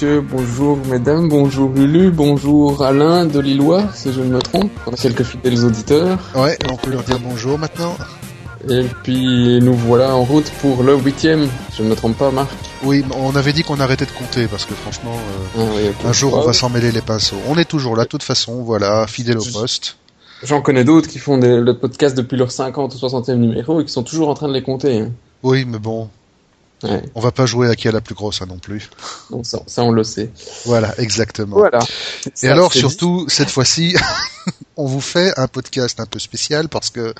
messieurs, bonjour mesdames, bonjour Lulu, bonjour Alain de Lillois, si je ne me trompe. On a quelques fidèles auditeurs. Ouais, on peut leur dire bonjour maintenant. Et puis nous voilà en route pour le huitième, je ne me trompe pas Marc. Oui, on avait dit qu'on arrêtait de compter parce que franchement, euh, Ah oui, un jour on va s'en mêler les pinceaux. On est toujours là, de toute façon, voilà, fidèle au poste. J'en connais d'autres qui font des- le podcast depuis leur 50 ou 60e numéro et qui sont toujours en train de les compter. hein. Oui, mais bon, Ouais, on va pas jouer à qui a la plus grosse hein, non plus. ça, ça on le sait. Voilà, exactement. Voilà. Et Ça, alors surtout cette fois-ci, on vous fait un podcast un peu spécial parce que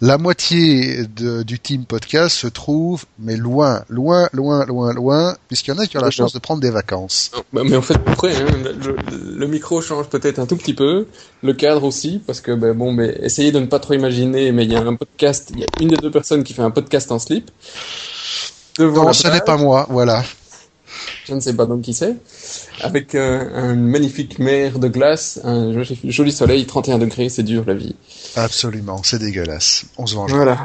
la moitié de- du team podcast se trouve mais loin, loin, loin, loin, loin, puisqu'il y en a qui ont la chance de prendre des vacances. dit. Bah, mais en fait, après, hein, le, le micro change peut-être un tout petit peu, le cadre aussi, parce que ben bon, mais essayez de ne pas trop imaginer, mais il y a un podcast, il y a une des deux personnes qui fait un podcast en slip. Devant Non, ce n'est pas moi, voilà. je ne sais pas donc qui c'est, avec euh, une magnifique mer de glace, un joli, soleil, 31 degrés, c'est dur la vie. Absolument, c'est dégueulasse. On se venge. Voilà.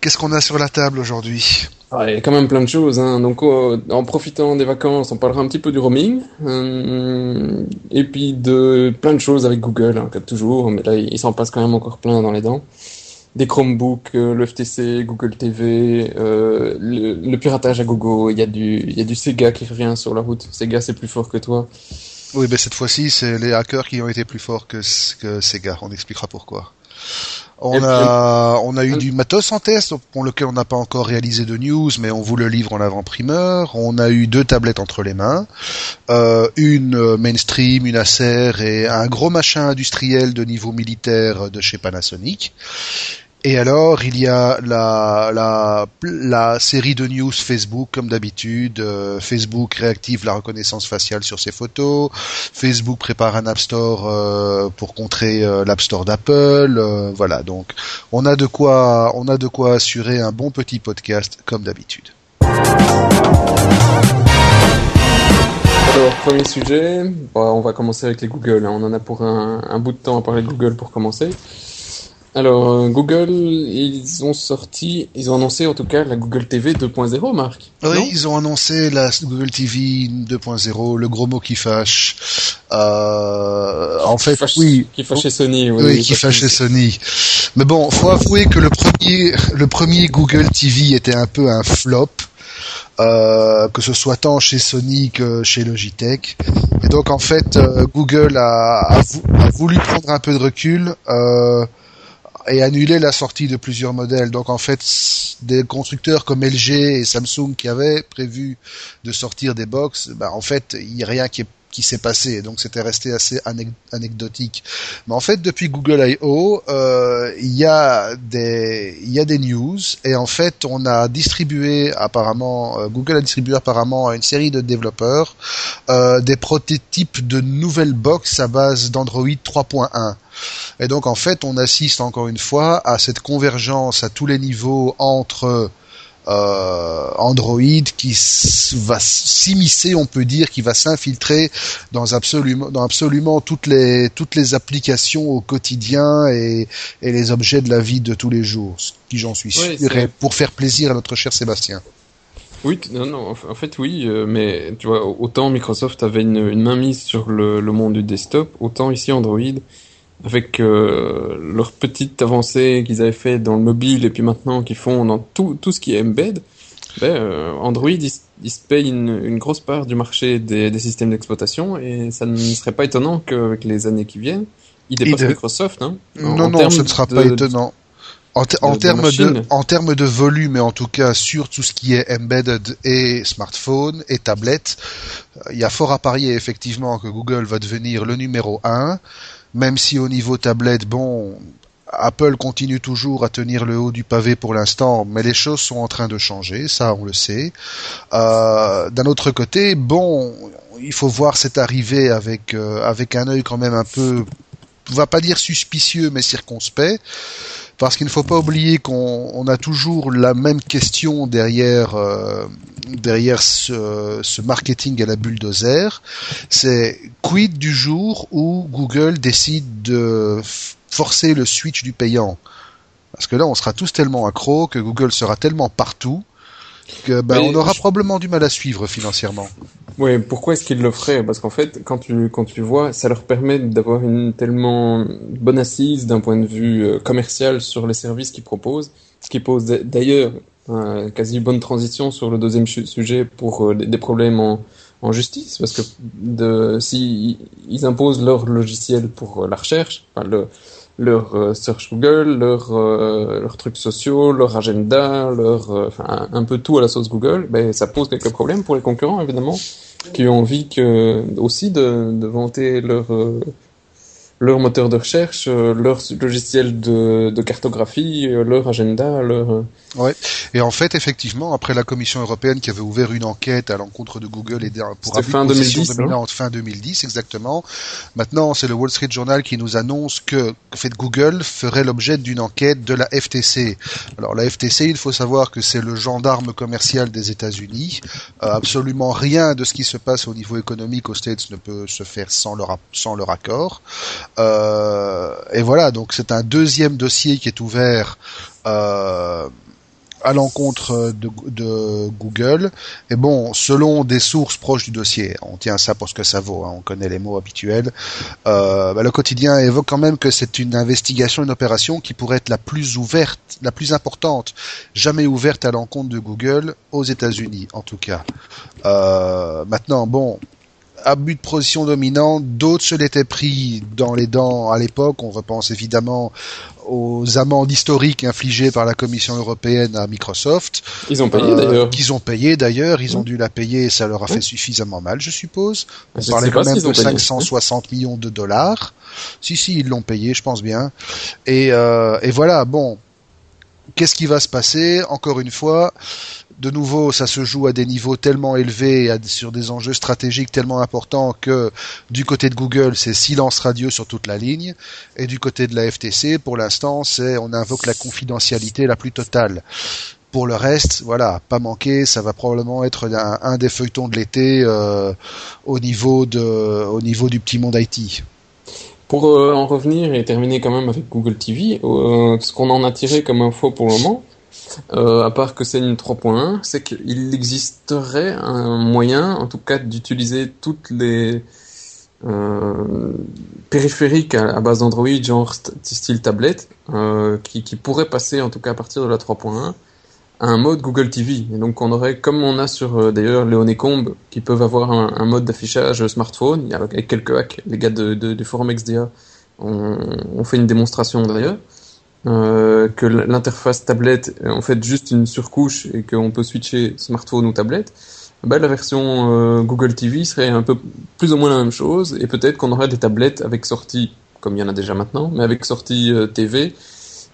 Qu'est-ce qu'on a sur la table aujourd'hui? Il y a quand même plein de choses. Hein. Donc, euh, en profitant des vacances, on parlera un petit peu du roaming. euh, et puis de plein de choses avec Google, hein, comme toujours. Mais là, il s'en passe quand même encore plein dans les dents. Des Chromebooks, euh, le FTC, Google TV, euh, le, piratage à Google. Il y a du, y a du Sega qui revient sur la route. Sega, c'est plus fort que toi. Oui, ben cette fois-ci, c'est les hackers qui ont été plus forts que, Sega. On expliquera pourquoi. On a, on a eu du matos en test, pour lequel on n'a pas encore réalisé de news, mais on vous le livre en avant-primeur. On a eu deux tablettes entre les mains, euh, une mainstream, une Acer et un gros machin industriel de niveau militaire de chez Panasonic. Et alors, il y a la, la, la série de news Facebook, comme d'habitude. Euh, Facebook réactive la reconnaissance faciale sur ses photos. Facebook prépare un App Store euh, pour contrer euh, l'App Store d'Apple. Voilà, donc on a de quoi, on a de quoi assurer un bon petit podcast, comme d'habitude. Alors, premier sujet, bon, on va commencer avec les Google. hein. On en a pour un, un bout de temps à parler de Google pour commencer. Alors, euh, Google, ils ont sorti, ils ont annoncé en tout cas la Google TV 2.0, Marc. Oui, ils ont annoncé la Google TV 2.0, le gros mot qui fâche. Euh, en fait, Qui fâche- oui, Qui fâchait Sony. Oui, Oui, qui fâchait Sony. Mais bon, faut avouer que le premier, le premier Google TV était un peu un flop, euh, que ce soit tant chez Sony que chez Logitech. Et donc en fait, euh, Google a, a voulu prendre un peu de recul. Euh, et annuler la sortie de plusieurs modèles. Donc en fait, des constructeurs comme LG et Samsung qui avaient prévu de sortir des box, bah, en fait, il n'y a rien qui est qui s'est passé, donc c'était resté assez anec- anecdotique. Mais en fait, depuis Google I.O., euh, il y a des y a des news et en fait, on a distribué apparemment euh, Google a distribué apparemment à une série de développeurs euh, des prototypes de nouvelles box à base d'Android 3.1. Et donc en fait, on assiste encore une fois à cette convergence à tous les niveaux entre euh, Android qui va s'immiscer, on peut dire, qui va s'infiltrer dans absolument, dans absolument toutes les toutes les applications au quotidien et, et les objets de la vie de tous les jours. Ce qui, j'en suis sûr, Ouais, c'est- est pour faire plaisir à notre cher Sébastien. Oui, non, non, en fait, oui, euh, mais tu vois, autant Microsoft avait une, une main mise sur le, le monde du desktop, autant ici Android, avec euh, leur petite avancée qu'ils avaient fait dans le mobile et puis maintenant qu'ils font dans tout, tout ce qui est embed, ben, euh, Android, il, il se paye une, une grosse part du marché des, des systèmes d'exploitation et ça ne serait pas étonnant qu'avec les années qui viennent, il dépasse de- Microsoft. Hein, non, en non, ce ne sera de- pas étonnant. En, te- en termes de, en termes de volume et en tout cas sur tout ce qui est embedded et smartphone et tablette, euh, il y a fort à parier effectivement que Google va devenir le numéro un, même si au niveau tablette, bon, Apple continue toujours à tenir le haut du pavé pour l'instant, mais les choses sont en train de changer, ça on le sait. Euh, D'un autre côté, bon, il faut voir cette arrivée avec euh, avec un œil quand même un peu, on va pas dire suspicieux, mais circonspect. Parce qu'il ne faut pas oublier qu'on on a toujours la même question derrière euh, derrière ce, ce marketing à la bulldozer. C'est quid du jour où Google décide de forcer le switch du payant? Parce que là, on sera tous tellement accros que Google sera tellement partout que ben, on aura je- probablement du mal à suivre financièrement. Ouais, pourquoi est-ce qu'ils le feraient? Parce qu'en fait, quand tu quand tu vois, ça leur permet d'avoir une tellement bonne assise d'un point de vue euh, commercial sur les services qu'ils proposent, ce qui pose d'ailleurs euh, quasi bonne transition sur le deuxième sujet pour euh, des problèmes en, en justice, parce que de, si ils imposent leur logiciel pour la recherche, enfin le, leur euh, search Google, leurs euh, trucs sociaux, leur agenda, leur euh, un peu tout à la sauce Google, ben ça pose quelques problèmes pour les concurrents évidemment qui ont envie que aussi de, de vanter leur leur moteur de recherche, euh, leur logiciel de, de cartographie, euh, leur agenda, leur... Euh, ouais. Et en fait, effectivement, après la Commission européenne qui avait ouvert une enquête à l'encontre de Google et pour fin 2010, dominante fin 2010 exactement. Maintenant, c'est le Wall Street Journal qui nous annonce que fait Google ferait l'objet d'une enquête de la FTC. Alors la FTC, il faut savoir que c'est le gendarme commercial des États-Unis. absolument rien de ce qui se passe au niveau économique aux States ne peut se faire sans leur sans leur accord. Euh, et voilà, donc c'est un deuxième dossier qui est ouvert euh, à l'encontre de, Google. Et bon, selon des sources proches du dossier, on tient ça pour ce que ça vaut, hein, on connaît les mots habituels, euh, bah, le quotidien évoque quand même que c'est une investigation, une opération qui pourrait être la plus ouverte, la plus importante, jamais ouverte à l'encontre de Google aux États-Unis, en tout cas. maintenant, bon, abus de position dominante, d'autres se l'étaient pris dans les dents à l'époque. On repense évidemment aux amendes historiques infligées par la Commission européenne à Microsoft. Ils ont payé d'ailleurs. Qu'ils ont payé d'ailleurs. Ils ont dû la payer et ça leur a fait suffisamment mal, je suppose. On parlait quand même de 560 millions de dollars. Si, si, ils l'ont payé, je pense bien. Et, euh, et voilà, bon. Qu'est-ce qui va se passer? Encore une fois, de nouveau, ça se joue à des niveaux tellement élevés, sur des enjeux stratégiques tellement importants que du côté de Google, c'est silence radio sur toute la ligne, et du côté de la FTC, pour l'instant, on invoque la confidentialité la plus totale. Pour le reste, voilà, pas manquer, ça va probablement être un, des feuilletons de l'été euh, au niveau de, au niveau du petit monde IT. Pour euh, en revenir et terminer quand même avec Google TV, euh, ce qu'on en a tiré comme info pour le moment, euh, à part que c'est une 3.1, c'est qu'il existerait un moyen, en tout cas, d'utiliser toutes les euh, périphériques à, base d'Android, genre style tablette, euh, qui, qui pourraient passer, en tout cas à partir de la 3.1, à un mode Google TV. Et donc on aurait, comme on a sur d'ailleurs les Honeycomb, qui peuvent avoir un, mode d'affichage smartphone, avec quelques hacks, les gars de, du forum XDA ont fait une démonstration d'ailleurs. Euh, que l'interface tablette est en fait juste une surcouche et qu'on peut switcher smartphone ou tablette, bah, la version euh, Google TV serait un peu plus ou moins la même chose et peut-être qu'on aurait des tablettes avec sortie, comme il y en a déjà maintenant, mais avec sortie euh, TV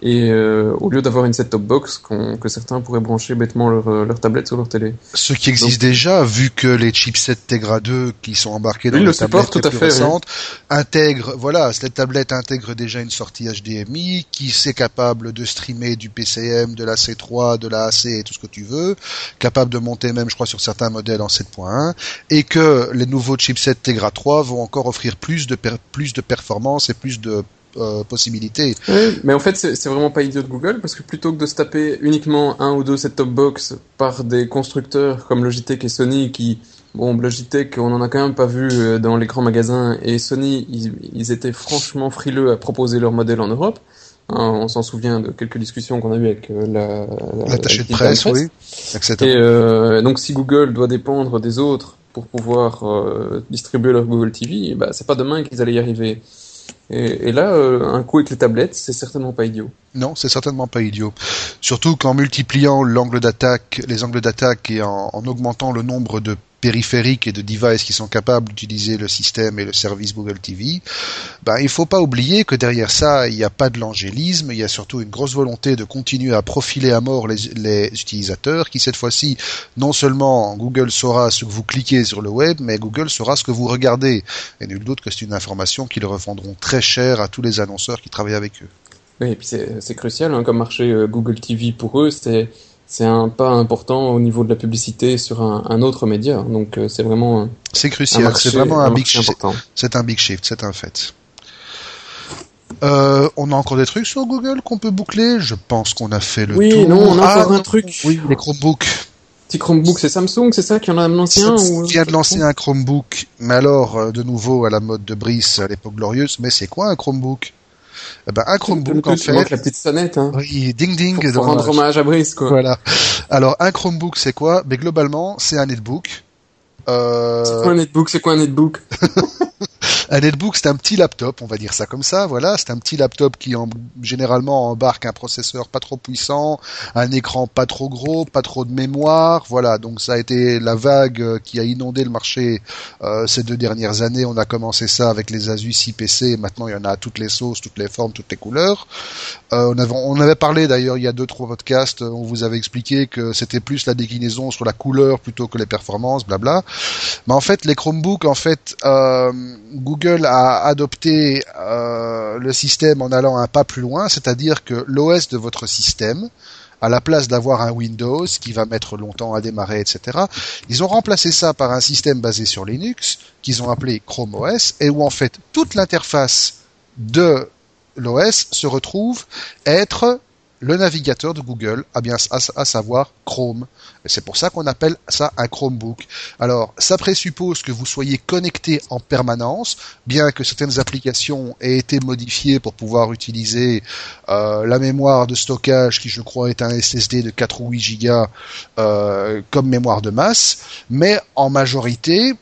et euh, au lieu d'avoir une set-top box que certains pourraient brancher bêtement leur, euh, leur tablette sur leur télé. Ce qui existe déjà, vu que les chipsets Tegra 2 qui sont embarqués dans les tablettes tout à fait, récentes intègrent, voilà, cette tablette intègre déjà une sortie HDMI qui c'est capable de streamer du PCM, de la C3, de la AC et tout ce que tu veux, capable de monter même, je crois, sur certains modèles en 7.1, et que les nouveaux chipsets Tegra 3 vont encore offrir plus de plus de performance et plus de euh, possibilités. mais en fait, c'est vraiment pas idiot de Google parce que plutôt que de se taper uniquement un ou deux set-top box par des constructeurs comme Logitech et Sony qui, bon, Logitech, on en a quand même pas vu euh, dans les grands magasins et Sony, ils, étaient franchement frileux à proposer leur modèle en Europe. Hein, on s'en souvient de quelques discussions qu'on a eues avec euh, la, l'attaché de presse, oui, etc. Et donc, si Google doit dépendre des autres pour pouvoir distribuer leur Google TV, bah, c'est pas demain qu'ils allaient y arriver. Et, là, euh, un coup avec les tablettes, c'est certainement pas idiot. Non, c'est certainement pas idiot. Surtout qu'en multipliant l'angle d'attaque, les angles d'attaque et en, augmentant le nombre de périphériques et de devices qui sont capables d'utiliser le système et le service Google TV, ben, il faut pas oublier que derrière ça, il n'y a pas de l'angélisme, il y a surtout une grosse volonté de continuer à profiler à mort les, les utilisateurs qui cette fois-ci, non seulement Google saura ce que vous cliquez sur le web, mais Google saura ce que vous regardez. Et nul doute que c'est une information qu'ils revendront très cher à tous les annonceurs qui travaillent avec eux. Oui, et puis c'est crucial hein, comme marché euh, Google TV pour eux, c'est c'est un pas important au niveau de la publicité sur un, un autre média. Donc euh, c'est vraiment c'est crucial, c'est vraiment un, big shift. C'est un big shift, c'est un fait. Euh, on a encore des trucs sur Google qu'on peut boucler? Je pense qu'on a fait le oui, tour. Oui, non, on a encore ah, un truc. Oui, les Chromebooks. Petit Chromebook, c'est Samsung, c'est ça qui en a un ou... vient de lancer un Chromebook, mais alors euh, de nouveau à la mode de Brice à l'époque glorieuse. Mais c'est quoi un Chromebook? Ben, un Chromebook en fait. la petite sonnette. Hein. Oui, ding ding. Pour, pour rendre hommage à Brice quoi. Voilà. Alors un Chromebook c'est quoi? Mais globalement c'est un netbook. Euh... C'est quoi un netbook? C'est quoi un netbook? Un netbook, c'est un petit laptop, on va dire ça comme ça. Voilà, c'est un petit laptop qui en, généralement embarque un processeur pas trop puissant, un écran pas trop gros, pas trop de mémoire. Voilà, donc ça a été la vague euh, qui a inondé le marché euh, ces deux dernières années. On a commencé ça avec les Asus IPC. Maintenant, il y en a à toutes les sauces, toutes les formes, toutes les couleurs. Euh, on, avait, on avait parlé d'ailleurs il y a deux trois podcasts. On vous avait expliqué que c'était plus la déclinaison sur la couleur plutôt que les performances, blabla. Mais en fait, les Chromebooks, en fait, euh, a adopté euh, le système en allant un pas plus loin, c'est-à-dire que l'OS de votre système, à la place d'avoir un Windows qui va mettre longtemps à démarrer, etc., ils ont remplacé ça par un système basé sur Linux qu'ils ont appelé Chrome OS et où en fait toute l'interface de l'OS se retrouve être le navigateur de Google, à bien à, savoir Chrome. C'est pour ça qu'on appelle ça un Chromebook. Alors, ça présuppose que vous soyez connecté en permanence, bien que certaines applications aient été modifiées pour pouvoir utiliser euh, la mémoire de stockage, qui je crois est un SSD de 4 ou 8 gigas euh, comme mémoire de masse. Mais en majorité,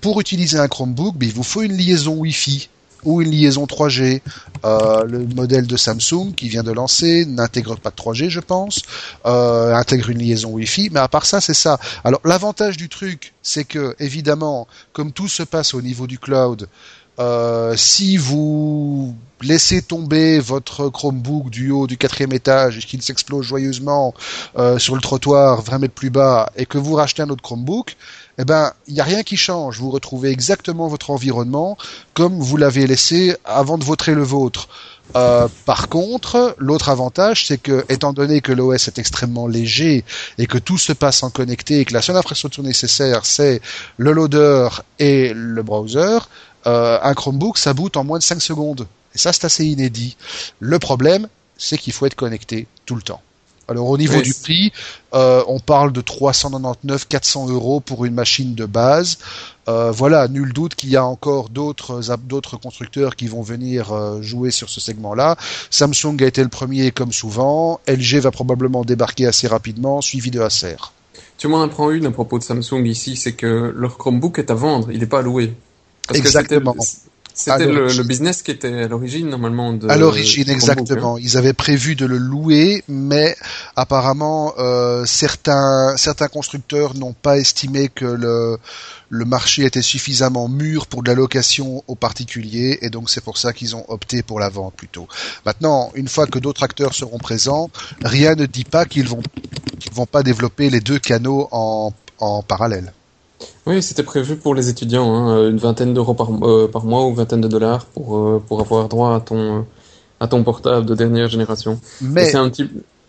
pour utiliser un Chromebook, ben, il vous faut une liaison Wi-Fi ou une liaison 3G. Euh, le modèle de Samsung qui vient de lancer n'intègre pas de 3G, je pense, euh, intègre une liaison Wi-Fi, mais à part ça, c'est ça. Alors l'avantage du truc, c'est que évidemment, comme tout se passe au niveau du cloud, euh, si vous laissez tomber votre Chromebook du haut du quatrième étage et qu'il s'explose joyeusement sur le trottoir 20 mètres plus bas et que vous rachetez un autre Chromebook, eh ben, il n'y a rien qui change. Vous retrouvez exactement votre environnement comme vous l'avez laissé avant de voter le vôtre. Euh, par contre, l'autre avantage, c'est que, étant donné que l'OS est extrêmement léger et que tout se passe en connecté et que la seule infrastructure nécessaire, c'est le loader et le browser, euh, un Chromebook, ça boot en moins de 5 secondes. Et ça, c'est assez inédit. Le problème, c'est qu'il faut être connecté tout le temps. Alors au niveau du prix, euh, on parle de 399, 400 euros pour une machine de base. Euh, voilà, nul doute qu'il y a encore d'autres d'autres constructeurs qui vont venir euh, jouer sur ce segment-là. Samsung a été le premier comme souvent. LG va probablement débarquer assez rapidement, suivi de Acer. Tu m'en apprends une à propos de Samsung ici, c'est que leur Chromebook est à vendre, il n'est pas à louer. Exactement. C'était le, business qui était à l'origine normalement de. À l'origine, exactement. Ils avaient prévu de le louer, mais apparemment euh, certains certains constructeurs n'ont pas estimé que le le marché était suffisamment mûr pour de la location aux particuliers, et donc c'est pour ça qu'ils ont opté pour la vente plutôt. Maintenant, une fois que d'autres acteurs seront présents, rien ne dit pas qu'ils vont qu'ils vont pas développer les deux canaux en en parallèle. Oui, c'était prévu pour les étudiants, hein, une vingtaine d'euros par, euh, par mois ou une vingtaine de dollars pour, euh, pour avoir droit à ton, à ton portable de dernière génération. Mais, un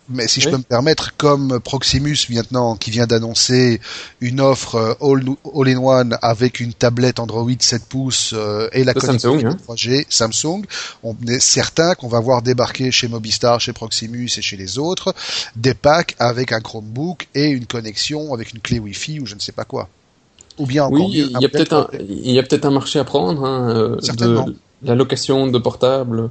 mais si je peux me permettre, comme Proximus maintenant qui vient d'annoncer une offre all-in-one avec une tablette Android 7 pouces euh, et la connectivité 3G hein. Samsung, on est certain qu'on va voir débarquer chez Mobistar, chez Proximus et chez les autres des packs avec un Chromebook et une connexion avec une clé Wi-Fi ou je ne sais pas quoi. Ou bien oui, il y a peut-être un, il y a peut-être un marché à prendre, hein, euh, de la location de portables,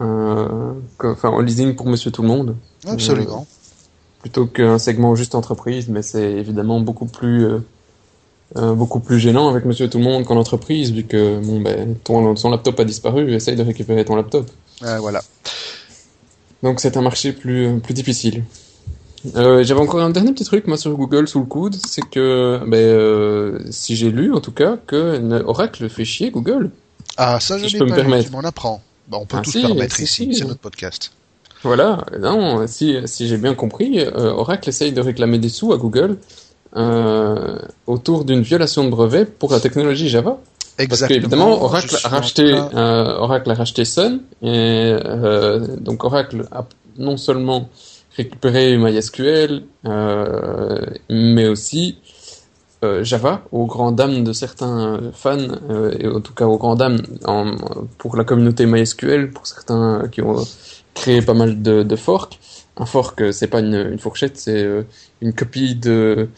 euh, enfin en leasing pour Monsieur Tout le Monde. Absolument. Euh, plutôt qu'un segment juste entreprise, mais c'est évidemment beaucoup plus euh, beaucoup plus gênant avec Monsieur Tout le Monde qu'en entreprise, vu que bon ben ton son laptop a disparu, essaye de récupérer ton laptop. voilà. Donc c'est un marché plus plus difficile. Euh, J'avais encore un dernier petit truc moi sur Google sous le coude, c'est que ben, euh, si j'ai lu en tout cas que Oracle fait chier Google. Ah ça je, peux me permettre. Tu m'en apprends. Bon, on peut ah, tout se permettre ici, c'est notre podcast. Voilà, non, si, si j'ai bien compris, euh, Oracle essaye de réclamer des sous à Google autour d'une violation de brevet pour la technologie Java. Exactement. Parce qu'évidemment, Oracle a racheté, Oracle a racheté Sun et donc Oracle a non seulement récupérer MySQL, euh, mais aussi euh, Java, aux grandes dames de certains fans, euh, et en tout cas aux grandes dames pour la communauté MySQL, pour certains qui ont créé pas mal de, de forks. un fork, c'est pas une, une fourchette, c'est une copie de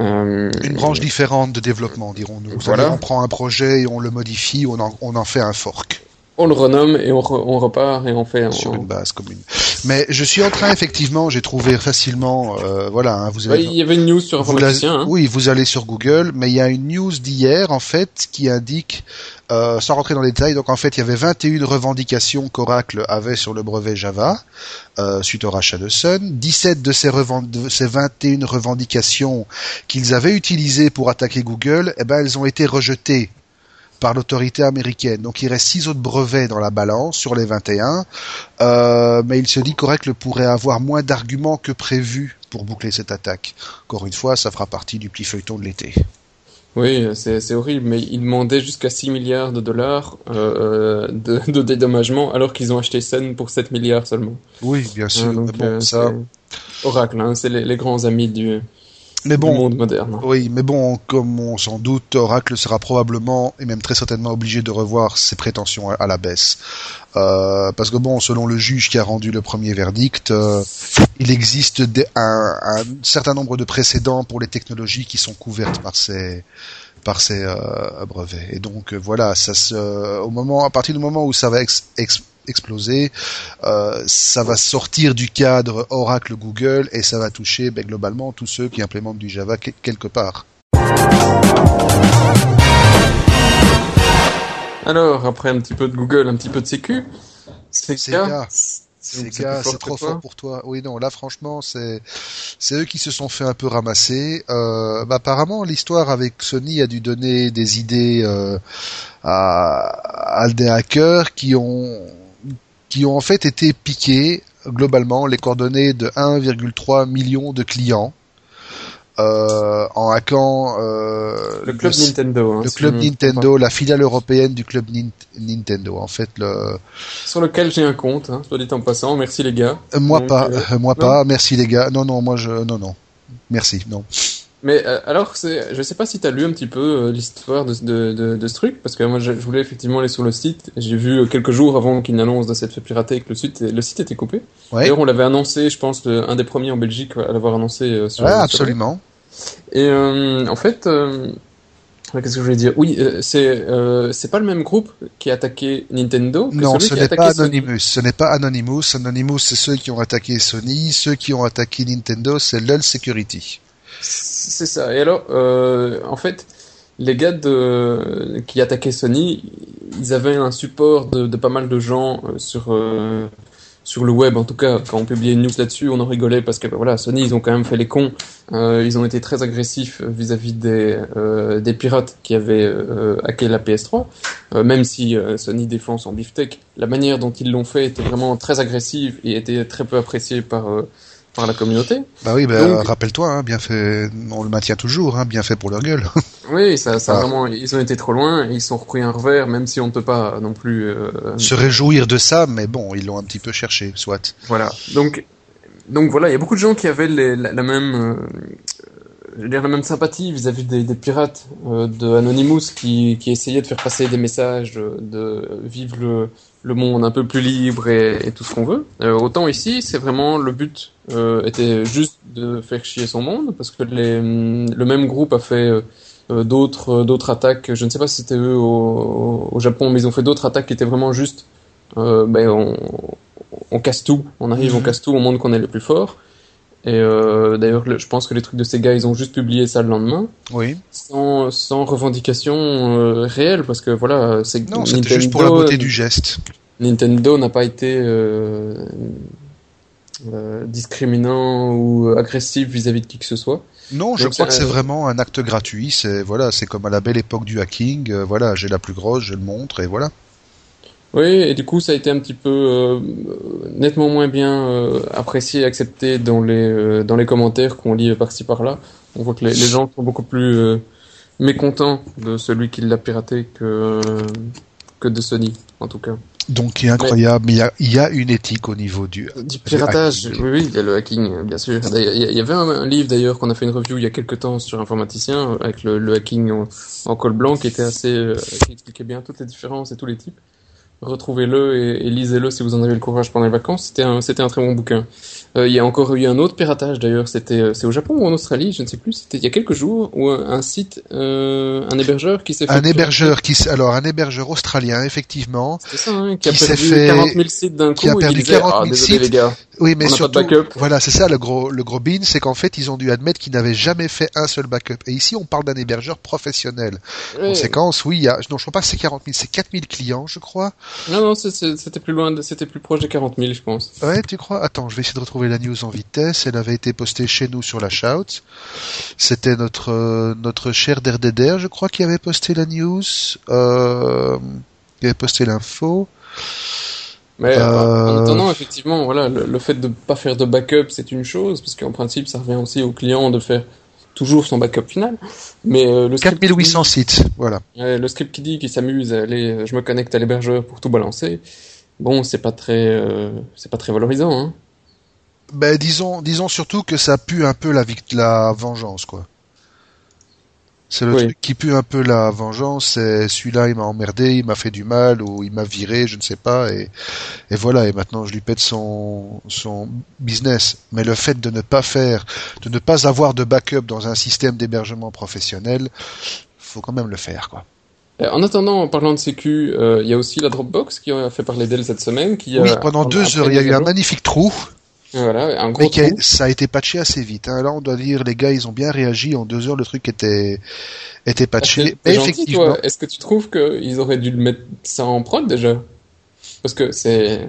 euh, une branche différente de développement, dirons-nous. Voilà. On prend un projet et on le modifie, on en, on en fait un fork. On le renomme et on, on repart et on fait sur une base commune. Mais je suis en train effectivement, j'ai trouvé facilement, euh, voilà, hein, vous avez. il y avait une news sur informaticien. Hein. Oui, vous allez sur Google, mais il y a une news d'hier en fait qui indique euh, sans rentrer dans les détails, donc en fait, il y avait 21 revendications qu'Oracle avait sur le brevet Java euh, suite au rachat de Sun. 17 de ces, de ces 21 revendications qu'ils avaient utilisées pour attaquer Google, eh ben, elles ont été rejetées par l'autorité américaine. Donc il reste 6 autres brevets dans la balance sur les 21, euh, mais il se dit qu'Oracle pourrait avoir moins d'arguments que prévu pour boucler cette attaque. Encore une fois, ça fera partie du petit feuilleton de l'été. Oui, c'est horrible, mais ils demandaient jusqu'à 6 milliards de dollars euh, de, de, dédommagement alors qu'ils ont acheté Sun pour 7 milliards seulement. Oui, bien sûr. Donc, euh, ça... Oracle, hein, c'est les, les, grands amis du, mais bon, monde moderne. Oui, mais bon, comme on s'en doute, Oracle sera probablement et même très certainement obligé de revoir ses prétentions à, la baisse. Euh, parce que bon, selon le juge qui a rendu le premier verdict, euh, il existe un, un, certain nombre de précédents pour les technologies qui sont couvertes par ces par ces euh, brevets. Et donc voilà, ça se, au moment, à partir du moment où ça va ex, exploser. Euh, ça va sortir du cadre Oracle Google et ça va toucher ben, globalement tous ceux qui implémentent du Java quelque part. Alors, après un petit peu de Google, un petit peu de Sécu, c'est c'est trop fort pour toi. Oui, non, là, franchement, c'est c'est eux qui se sont fait un peu ramasser. Euh, bah, apparemment, l'histoire avec Sony a dû donner des idées euh, à, à des hackers qui ont qui ont en fait été piqués globalement les coordonnées de 1,3 million de clients euh, en hackant euh, le club Nintendo. Hein, le club Nintendo, la filiale européenne du club Nintendo. En fait, le sur lequel j'ai un compte, hein, soit dit en passant. Merci les gars. Euh, moi pas, euh, moi pas. Merci les gars. Non non, moi je non non. Merci non. Mais euh, alors, je sais pas si tu as lu un petit peu euh, l'histoire de, de, de, ce truc, parce que moi je, voulais effectivement aller sur le site. J'ai vu euh, quelques jours avant qu'il n'annonce de cette fait pirater que le site, le site était coupé. D'ailleurs, on l'avait annoncé, je pense, un des premiers en Belgique à l'avoir annoncé sur. Ouais, absolument. Et en fait, qu'est-ce que je voulais dire? Oui, c'est c'est pas le même groupe qui a attaqué Nintendo. Que non, ce n'est pas Anonymous. Ce n'est pas Anonymous. Anonymous, c'est ceux qui ont attaqué Sony. Ceux qui ont attaqué Nintendo, c'est LOL Security. C'est ça. Et alors, euh, en fait, les gars de, qui attaquaient Sony, ils avaient un support de, de pas mal de gens euh, sur euh, sur le web. En tout cas, quand on publiait une news là-dessus, on en rigolait parce que ben, voilà, Sony, ils ont quand même fait les cons. Euh, ils ont été très agressifs vis-à-vis des euh, des pirates qui avaient euh, hacké la PS3. même si Sony défend son beefsteak, la manière dont ils l'ont fait était vraiment très agressive et était très peu appréciée par par la communauté. Bah oui, bah, rappelle-toi, hein, bien fait, on le maintient toujours, hein, bien fait pour leur gueule. oui, ça, ça ah. vraiment, ils ont été trop loin, ils sont repris un revers, même si on ne peut pas non plus euh, se réjouir de ça, mais bon, ils l'ont un petit peu cherché, soit. Voilà, donc, donc voilà, il y a beaucoup de gens qui avaient la, même, euh, je veux dire la même sympathie vis-à-vis des, des, pirates euh, de Anonymous qui, qui essayaient de faire passer des messages, de, de vivre le le monde un peu plus libre et, tout ce qu'on veut. Euh, autant ici, c'est vraiment le but euh, était juste de faire chier son monde parce que les, le même groupe a fait euh, d'autres d'autres attaques. Je ne sais pas si c'était eux au, au, Japon, mais ils ont fait d'autres attaques qui étaient vraiment juste. ben on, on, casse tout, on arrive, on mhm. casse tout, on montre qu'on est le plus fort. Et euh, d'ailleurs, je pense que les trucs de ces gars, ils ont juste publié ça le lendemain. Oui. Sans, sans revendication euh, réelle, parce que voilà, c'est Non, c'était juste pour la beauté du geste. Nintendo n'a pas été euh, discriminant ou agressif vis-à-vis de qui que ce soit. Non, je crois que c'est vraiment un acte gratuit. C'est voilà, c'est comme à la belle époque du hacking. Voilà, j'ai la plus grosse, je le montre et voilà. Oui, et du coup, ça a été un petit peu euh, nettement moins bien euh, apprécié et accepté dans les euh, dans les commentaires qu'on lit par-ci par-là. On voit que les, les, gens sont beaucoup plus mécontents de celui qui l'a piraté que que de Sony, en tout cas. Donc, il incroyable, mais il y y a une éthique au niveau du, du piratage. oui, oui, il y a le hacking, bien sûr. Il y avait un, livre d'ailleurs qu'on a fait une review il y a quelques temps sur informaticien avec le, le hacking en, en, col blanc qui était assez, qui expliquait bien toutes les différences et tous les types. Retrouvez-le et, lisez-le si vous en avez le courage pendant les vacances. C'était un, c'était un très bon bouquin. Euh, il y a encore eu un autre piratage d'ailleurs. C'était, euh, c'est au Japon ou en Australie, je ne sais plus. C'était il y a quelques jours où un, site, euh, un hébergeur qui s'est fait. Un hébergeur qui, alors un hébergeur australien effectivement, ça, hein, qui a qui s'est perdu fait- 40 000 sites d'un coup. qui a perdu disait, 40 000 ah, désolé sites. les gars. Oui, mais surtout, voilà, c'est ça le gros, le gros bean, c'est qu'en fait, ils ont dû admettre qu'ils n'avaient jamais fait un seul backup. Et ici, on parle d'un hébergeur professionnel. Ouais. Conséquence, oui, il y a, non, je crois pas que c'est 40 000, c'est 4 000 clients, je crois. Non, non, c'était plus loin, c'était plus proche des 40 000, je pense. Ouais, tu crois? Attends, je vais essayer de retrouver la news en vitesse. Elle avait été postée chez nous sur la Shout. C'était notre, euh, notre cher DRDR, je crois, qui avait posté la news, euh, qui avait posté l'info. Mais Euh, en attendant, effectivement, voilà, le, le fait de pas faire de backup, c'est une chose, parce qu'en principe, ça revient aussi au client de faire toujours son backup final. Mais euh, le script, 4800 sites, voilà. Le script qui dit qu'il s'amuse euh, je me connecte à l'hébergeur pour tout balancer. Bon, c'est pas très, euh, c'est pas très valorisant, hein. Ben, disons, disons surtout que ça pue un peu la, la vengeance, quoi. C'est le Oui. truc qui pue un peu la vengeance, c'est celui-là il m'a emmerdé, il m'a fait du mal, ou il m'a viré, je ne sais pas, et, et voilà, et maintenant je lui pète son, son business. Mais le fait de ne pas faire, de ne pas avoir de backup dans un système d'hébergement professionnel, faut quand même le faire, quoi. En attendant, en parlant de sécu, euh, il y a aussi la Dropbox qui a fait parler d'elle cette semaine, qui Oui, a, pendant deux heures, il y a eu un magnifique trou, Voilà, un gros mais a- ça a été patché assez vite. Hein. Là, on doit dire, les gars, ils ont bien réagi. En deux heures, le truc était, était patché. Mais gentil, effectivement. Est-ce que tu trouves qu'ils auraient dû le mettre ça en prod déjà? Parce que c'est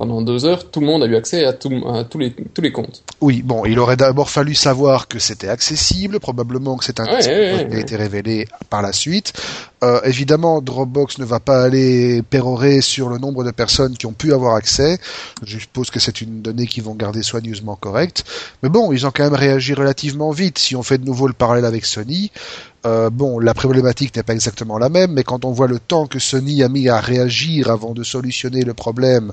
pendant deux heures, tout le monde a eu accès à, tout- à tous les tous les comptes. oui, bon, il aurait d'abord fallu savoir que c'était accessible, probablement que c'est un Ouais, qui a été révélé par la suite. Euh, évidemment, Dropbox ne va pas aller pérorer sur le nombre de personnes qui ont pu avoir accès. Je suppose que c'est une donnée qu'ils vont garder soigneusement correcte. Mais bon, ils ont quand même réagi relativement vite. Si on fait de nouveau le parallèle avec Sony, euh, bon, la problématique n'est pas exactement la même, mais quand on voit le temps que Sony a mis à réagir avant de solutionner le problème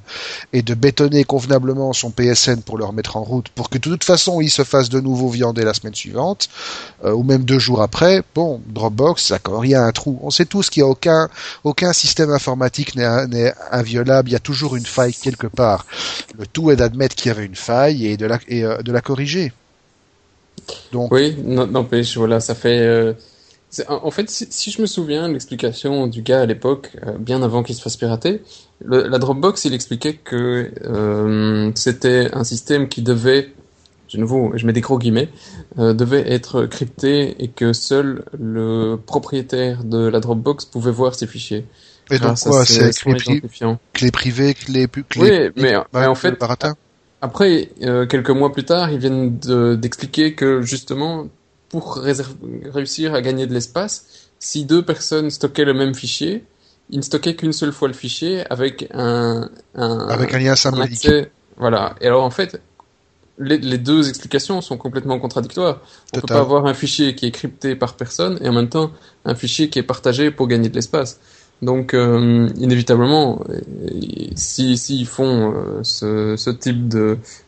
et de bétonner convenablement son PSN pour le remettre en route, pour que de toute façon il se fasse de nouveau viander la semaine suivante, euh, ou même deux jours après, bon, Dropbox, d'accord, il y a un trou. On sait tous qu'il n'y a aucun, aucun système informatique n'est inviolable, il y a toujours une faille quelque part. Le tout est d'admettre qu'il y avait une faille et de la, et, euh, de la corriger. Donc, Oui, n'empêche, voilà, ça fait. En fait, si, si je me souviens, l'explication du gars à l'époque, euh, bien avant qu'il se fasse pirater, le- la Dropbox, il expliquait que euh, c'était un système qui devait, de nouveau, je mets des gros guillemets, euh, devait être crypté et que seul le propriétaire de la Dropbox pouvait voir ses fichiers. et donc quoi, c'est clé, pri- clé privée, clé, clé Oui, mais, bah, mais en fait. Après, euh, quelques mois plus tard, ils viennent de- d'expliquer que justement, pour réussir à gagner de l'espace, si deux personnes stockaient le même fichier, ils ne stockaient qu'une seule fois le fichier avec un, un, avec un lien un symbolique. accès. Voilà. Et alors en fait, les, les deux explications sont complètement contradictoires. On peut Total. pas avoir un fichier qui est crypté par personne et en même temps un fichier qui est partagé pour gagner de l'espace. Donc euh, inévitablement, euh, si s'ils font euh, ce, ce type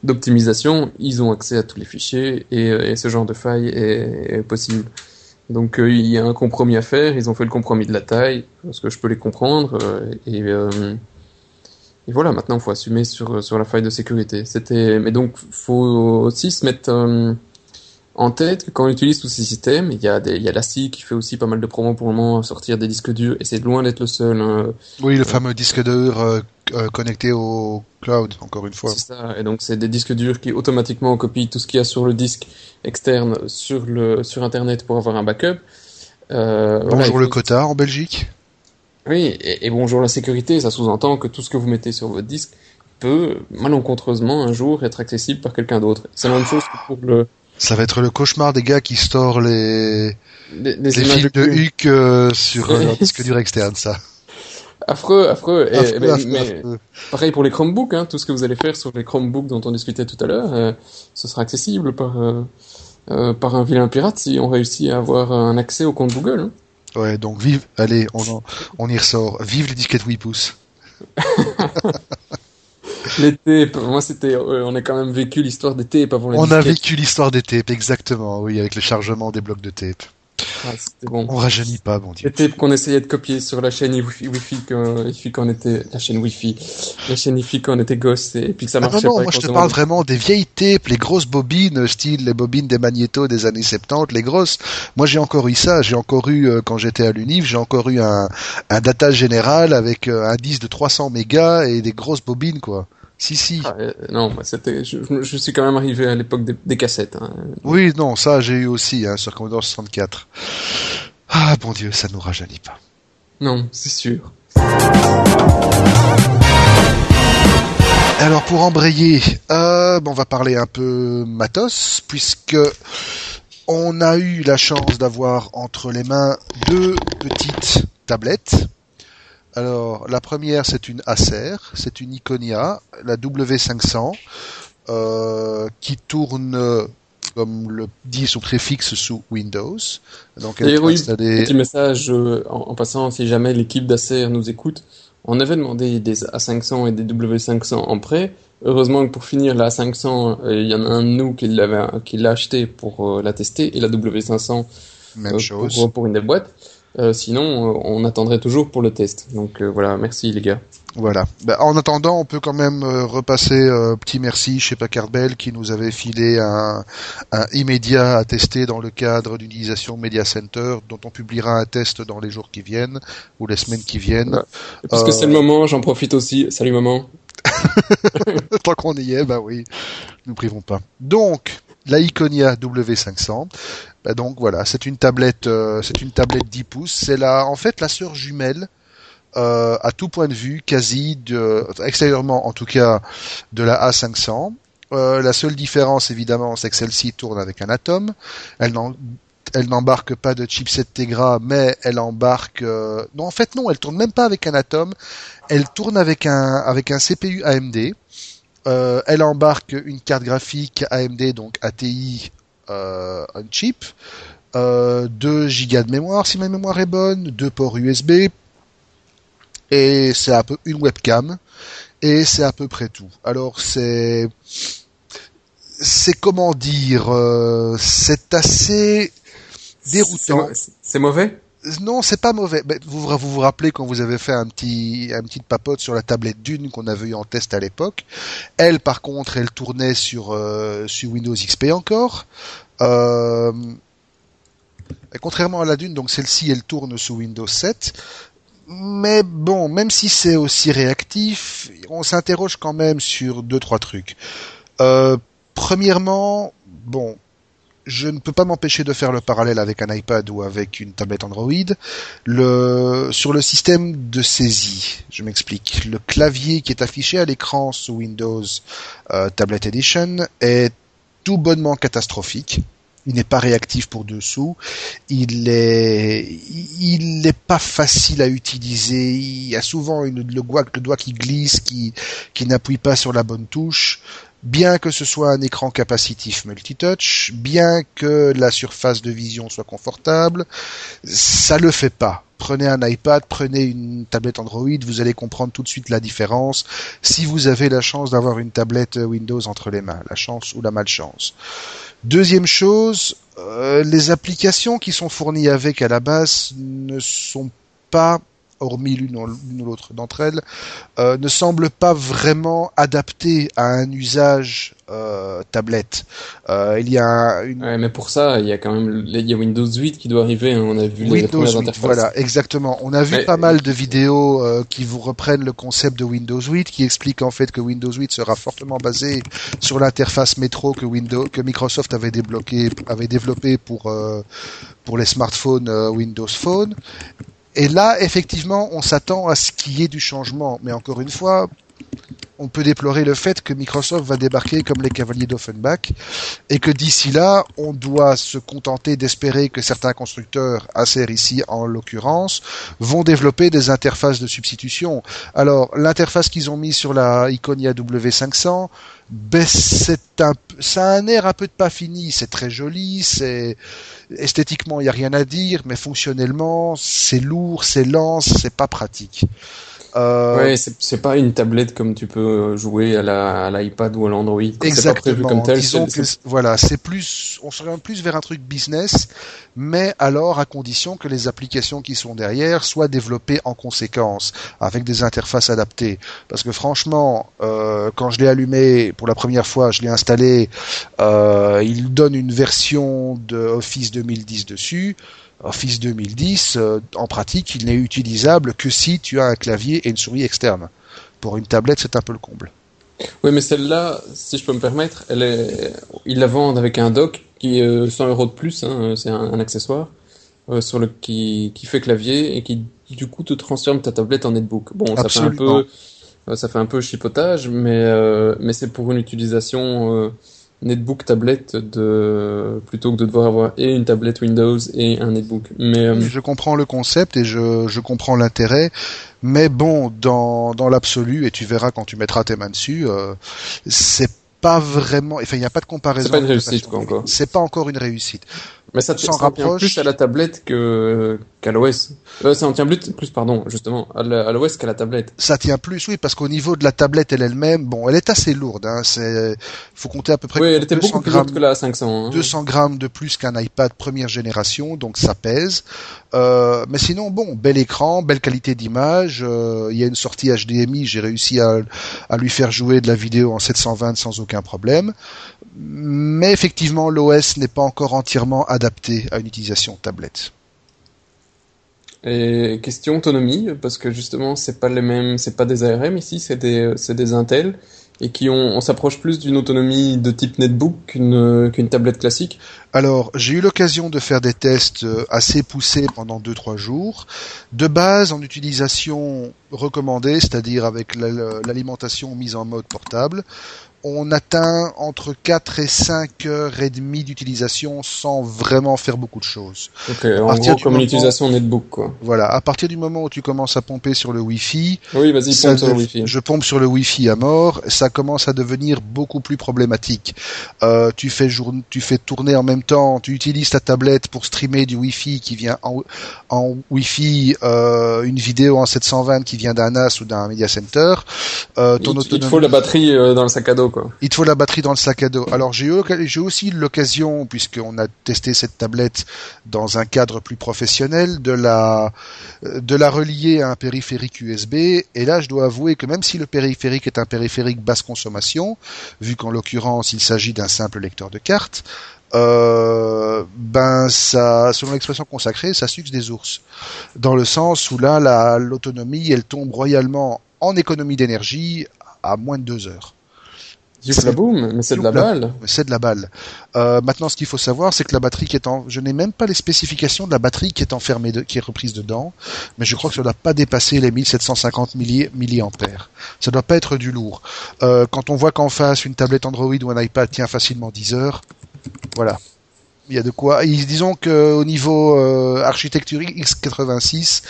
d'optimisation, ils ont accès à tous les fichiers et, euh, et ce genre de faille est, est possible. Donc euh, il y a un compromis à faire. Ils ont fait le compromis de la taille, parce que je peux les comprendre. euh, et, et voilà, maintenant il faut assumer sur sur la faille de sécurité. C'était, mais donc faut aussi se mettre en tête que quand on utilise tous ces systèmes, il y a des, il y a la qui fait aussi pas mal de promos pour le moment, sortir des disques durs, et c'est loin d'être le seul. hein. Oui, le fameux disque dur euh, euh, connecté au cloud, encore une fois. C'est ça. Et donc c'est des disques durs qui automatiquement copient tout ce qu'il y a sur le disque externe sur le sur Internet pour avoir un backup. Euh, voilà, Bonjour le quota en Belgique. Oui, et, et bonjour la sécurité, ça sous-entend que tout ce que vous mettez sur votre disque peut malencontreusement un jour être accessible par quelqu'un d'autre. C'est la même chose que pour le Ça va être le cauchemar des gars qui storent les, des les images de cul. HUC euh, sur euh, leur disque dur externe, ça. Affreux, affreux. Et, Affreux, mais- affreux, mais affreux. pareil pour les Chromebooks, hein, tout ce que vous allez faire sur les Chromebooks dont on discutait tout à l'heure, euh, ce sera accessible par par un vilain pirate si on réussit à avoir un accès au compte Google. hein. Ouais, donc vive, allez, on, en- on y ressort. Vive les disquettes 8 pouces. Les tapes, moi c'était, euh, on a quand même vécu l'histoire des tapes avant les On a vécu l'histoire des tapes, exactement, oui, avec le chargement des blocs de tape. Ah, bon. On rajeunit pas, bon Dieu. C'était qu'on essayait de copier sur la chaîne Wi-Fi, quand, on était, la chaîne Wi-Fi, la chaîne Wi-Fi quand on était gosse et puis que ça Ah non, marchait non, pas. moi je te parle vraiment des vieilles tapes, les grosses bobines, style les bobines des magnétos des années 70, les grosses. Moi j'ai encore eu ça, j'ai encore eu, euh, quand j'étais à l'UNIF, j'ai encore eu un, un data général avec euh, un disque de 300 mégas et des grosses bobines, quoi. Si, si. Ah, euh, non, c'était, je, suis quand même arrivé à l'époque des, des cassettes. Hein. Oui, non, ça j'ai eu aussi, hein, sur Commodore 64. Ah, bon Dieu, ça nous rajeunit pas. Non, c'est sûr. Alors pour embrayer, euh, on va parler un peu matos, puisque on a eu la chance d'avoir entre les mains deux petites tablettes. Alors la première c'est une Acer, c'est une Iconia, la W500, euh, qui tourne comme le dit son préfixe sous Windows. Donc elle oui, installer- Petit message euh, en, en passant, si jamais l'équipe d'Acer nous écoute, on avait demandé des A500 et des W500 en prêt. Heureusement que pour finir la A500, euh, il y en a un de nous qui l'a acheté pour la tester et la W500 même chose. pour, pour une des boîtes. Euh, sinon, euh, on attendrait toujours pour le test. Donc euh, voilà, merci les gars. Voilà. Ben, en attendant, on peut quand même repasser petit merci chez Packard Bell qui nous avait filé un, un immédiat à tester dans le cadre d'utilisation Media Center, dont on publiera un test dans les jours qui viennent ou les semaines qui viennent. Ouais. Et puisque Euh, c'est le moment, j'en profite aussi. Salut maman. Tant qu'on y est, bah oui, nous privons pas. Donc, la Iconia W500. Bah donc voilà, c'est une tablette, euh, c'est une tablette 10 pouces. C'est la, en fait, la sœur jumelle. euh, à tout point de vue, quasi de, extérieurement en tout cas, de la A500. Euh, la seule différence, évidemment, c'est que celle-ci tourne avec un Atom. Elle elle n'embarque pas de chipset Tegra, mais elle embarque. euh, Non, en fait, non, elle tourne même pas avec un Atom. Elle tourne avec un avec un CPU AMD. Euh, elle embarque une carte graphique AMD, donc ATI euh, on chip. Euh, 2 gigas de mémoire si ma mémoire est bonne, deux ports USB, et c'est un peu une webcam, et c'est à peu près tout. Alors c'est c'est comment dire, euh, c'est assez déroutant. C'est mauvais? Non, c'est pas mauvais. Vous, vous rappelez quand vous avez fait un petit, un papote sur la tablette d'une qu'on avait eu en test à l'époque. Elle, par contre, elle tournait sur, euh, sur Windows XP encore. Euh, contrairement à la d'une, donc celle-ci, elle tourne sous Windows 7. Mais bon, même si c'est aussi réactif, on s'interroge quand même sur deux, trois trucs. Euh, premièrement, bon, je ne peux pas m'empêcher de faire le parallèle avec un iPad ou avec une tablette Android. Sur le système de saisie, je m'explique. Le clavier qui est affiché à l'écran sous Windows euh, Tablet Edition est tout bonnement catastrophique. Il n'est pas réactif pour dessous. Il est, il n'est pas facile à utiliser. Il y a souvent le, doigt, qui glisse, qui n'appuie pas sur la bonne touche bien que ce soit un écran capacitif multitouch, bien que la surface de vision soit confortable, ça le fait pas. Prenez un iPad, prenez une tablette Android, vous allez comprendre tout de suite la différence si vous avez la chance d'avoir une tablette Windows entre les mains, la chance ou la malchance. Deuxième chose, euh, les applications qui sont fournies avec à la base ne sont pas hormis l'une ou l'autre d'entre elles, euh, ne semble pas vraiment adapté à un usage euh, tablette. Euh, il y a une... ouais, mais pour ça, il y a quand même il y a Windows 8 qui doit arriver. Hein, on a vu Windows premières 8, interfaces. voilà, exactement. On a vu Mais- pas mal de vidéos euh, qui vous reprennent le concept de Windows 8, qui expliquent en fait que Windows 8 sera fortement basé sur l'interface métro que Windows, que Microsoft avait débloqué, avait développé pour pour les smartphones Windows Phone. Et là, effectivement, on s'attend à ce qu'il y ait du changement. Mais encore une fois, on peut déplorer le fait que Microsoft va débarquer comme les cavaliers d'Offenbach et que d'ici là, on doit se contenter d'espérer que certains constructeurs, Acer ici en l'occurrence, vont développer des interfaces de substitution. Alors, l'interface qu'ils ont mis sur la Iconia W500, ben, c'est un, ça a un air un peu de pas fini. C'est très joli, c'est esthétiquement il y a rien à dire, mais fonctionnellement c'est lourd, c'est lent, c'est pas pratique. Euh... Ouais, c'est pas une tablette comme tu peux jouer à l'iPad ou à l'Android. Exactement. Pas comme tel, Disons que, voilà, c'est plus, on serait plus vers un truc business, mais alors à condition que les applications qui sont derrière soient développées en conséquence, avec des interfaces adaptées. Parce que franchement, euh, quand je l'ai allumé pour la première fois, je l'ai installé, euh, il donne une version de Office 2010 dessus. Office 2010, euh, en pratique, il n'est utilisable que si tu as un clavier et une souris externe. Pour une tablette, c'est un peu le comble. Oui, mais celle-là, si je peux me permettre, elle est... ils la vendent avec un dock qui est 100 euros de plus, hein, c'est un, accessoire, euh, sur le... qui... qui fait clavier et qui, du coup, te transforme ta tablette en netbook. Bon, ça fait un peu, euh, ça fait un peu chipotage, mais, mais c'est pour une utilisation netbook tablette de plutôt que de devoir avoir et une tablette Windows et un netbook. Mais euh, je comprends le concept et je, je comprends l'intérêt, mais bon dans dans l'absolu et tu verras quand tu mettras tes mains dessus, euh, c'est pas vraiment, enfin il n'y a pas de comparaison. C'est pas une réussite quoi, encore. C'est pas encore une réussite. Mais ça, s'en rapproche plus à la tablette que qu'à l'OS. Euh, ça en tient plus, plus pardon, justement, à l'OS qu'à la tablette. Ça tient plus, oui, parce qu'au niveau de la tablette elle-même, bon, elle est assez lourde. Hein, c'est, faut compter à peu près. Oui, elle était beaucoup plus lourde que la 500. Hein. 200 grammes de plus qu'un iPad première génération, donc ça pèse. Euh, mais sinon, bon, bel écran, belle qualité d'image. Euh, il y a une sortie HDMI, j'ai réussi à, à lui faire jouer de la vidéo en 720 sans aucun problème. Mais effectivement, l'OS n'est pas encore entièrement adapté à une utilisation tablette. Et question autonomie, parce que justement, c'est pas les mêmes, c'est pas des ARM ici, c'est des, c'est des Intel et qui ont, on s'approche plus d'une autonomie de type netbook qu'une qu'une tablette classique. Alors, j'ai eu l'occasion de faire des tests euh, assez poussés pendant 2-3 jours. De base, en utilisation recommandée, c'est-à-dire avec l'alimentation mise en mode portable, on atteint entre 4 et 5 heures et demie d'utilisation sans vraiment faire beaucoup de choses. Ok, en gros, comme une utilisation netbook, quoi. Voilà, à partir du moment où tu commences à pomper sur le Wi-Fi, oui, vas-y, pompe sur le Wi-Fi. Je pompe sur le Wi-Fi à mort, ça commence à devenir beaucoup plus problématique. Euh, tu fais jour... tu fais tourner en même temps, tu utilises ta tablette pour streamer du Wi-Fi qui vient en, en Wi-Fi euh, une vidéo en 720 qui vient d'un NAS ou d'un Media Center. Euh, ton il, autonomie... il faut la batterie euh, dans le sac à dos il te faut la batterie dans le sac à dos. Alors j'ai aussi l'occasion, puisqu'on a testé cette tablette dans un cadre plus professionnel, de la de la relier à un périphérique USB. Et là, je dois avouer que même si le périphérique est un périphérique basse consommation, vu qu'en l'occurrence il s'agit d'un simple lecteur de cartes, euh, ben ça, selon l'expression consacrée, ça suce des ours. Dans le sens où là, l'autonomie, elle tombe royalement en économie d'énergie à moins de deux heures. C'est boum, mais c'est de la balle. C'est de la balle. Euh, maintenant, ce qu'il faut savoir, c'est que la batterie qui est en, je n'ai même pas les spécifications de la batterie qui est enfermée, qui est reprise dedans, mais je crois que ça ne doit pas dépasser les 1750 milliampères. Ça doit pas être du lourd. Euh, quand on voit qu'en face une tablette Android ou un iPad tient facilement 10 heures, voilà. Il y a de quoi. disons qu'au niveau euh, architecture x86,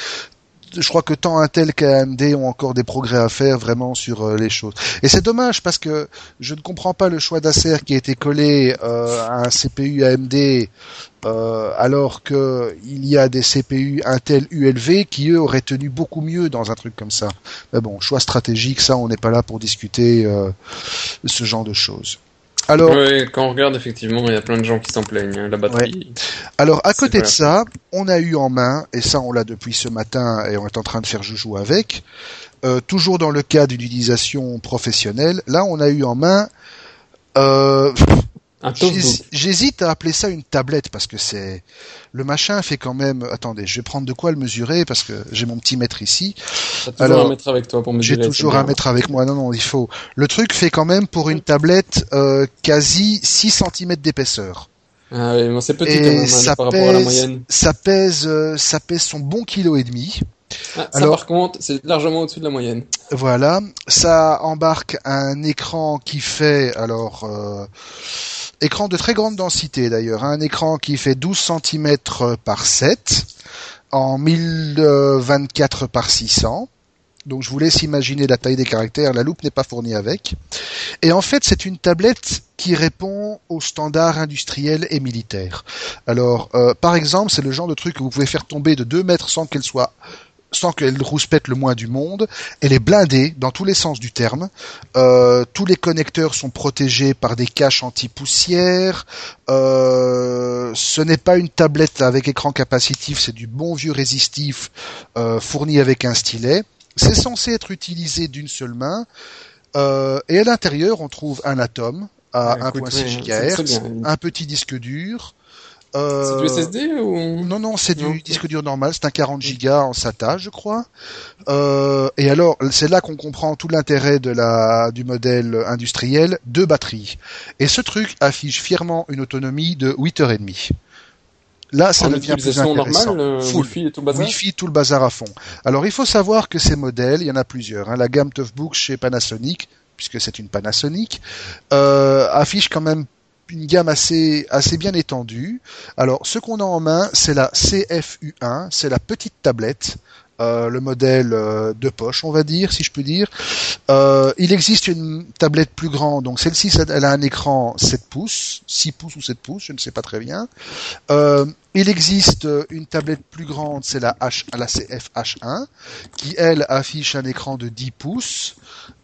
je crois que tant Intel qu'AMD ont encore des progrès à faire vraiment sur euh, les choses. Et c'est dommage parce que je ne comprends pas le choix d'Acer qui a été collé euh, à un CPU AMD euh, alors que il y a des CPU Intel ULV qui eux auraient tenu beaucoup mieux dans un truc comme ça. Mais bon, choix stratégique, ça on n'est pas là pour discuter ce genre de choses. Alors, quand on regarde, effectivement, il y a plein de gens qui s'en plaignent. Hein, la batterie. Alors, à côté de ça, on a eu en main, et ça, on l'a depuis ce matin, et on est en train de faire joujou avec, euh, toujours dans le cas d'une utilisation professionnelle, là, on a eu en main euh, J'hésite à appeler ça une tablette parce que c'est le machin fait quand même. Attendez, je vais prendre de quoi le mesurer parce que j'ai mon petit mètre ici. As toujours un mètre avec toi pour mesurer. J'ai toujours un mètre avec moi. Non, non, il faut. Le truc fait quand même pour une tablette euh, quasi 6 cm d'épaisseur. Ah oui, c'est petit quand même, hein, par rapport à la moyenne. Ça pèse, euh, ça pèse son bon kilo et demi. Ah, ça par contre, c'est largement au-dessus de la moyenne. Voilà, ça embarque un écran qui fait alors euh, écran de très grande densité d'ailleurs, un écran qui fait 12 cm par 7 en 1024 par 600. Donc je vous laisse imaginer la taille des caractères, la loupe n'est pas fournie avec. Et en fait, c'est une tablette qui répond aux standards industriels et militaires. Alors, euh, par exemple, c'est le genre de truc que vous pouvez faire tomber de 2 mètres sans qu'elle soit sans qu'elle rouspète le moins du monde. Elle est blindée dans tous les sens du terme. Euh, tous les connecteurs sont protégés par des caches anti-poussière. Euh, ce n'est pas une tablette avec écran capacitif, c'est du bon vieux résistif euh, fourni avec un stylet. C'est censé être utilisé d'une seule main. Euh, et à l'intérieur, on trouve un atome à Ouais, écoute, 1.6 ouais, c'est très GHz, un petit disque dur. C'est Euh, du SSD ou non, non, c'est Non. du disque dur normal, c'est un 40 gigas en SATA, je crois. Euh, et alors, c'est là qu'on comprend tout l'intérêt de la du modèle industriel, deux batteries. Et ce truc affiche fièrement une autonomie de 8h30. Là, ça en devient plus intéressant. normale, euh, Full. Wi-Fi et tout le bazar Wi-Fi, tout le bazar à fond. Alors, il faut savoir que ces modèles, il y en a plusieurs. hein. La gamme Toughbook chez Panasonic, puisque c'est une Panasonic, euh, affiche quand même une gamme assez assez bien étendue. Alors, ce qu'on a en main, c'est la CFU1, c'est la petite tablette. Euh, le modèle euh, de poche, on va dire, si je peux dire. Euh, il existe une tablette plus grande, donc celle-ci, elle a un écran 7 pouces, 6 pouces ou 7 pouces, je ne sais pas très bien. Il existe une tablette plus grande, c'est la, la CFH1, qui elle affiche un écran de 10 pouces.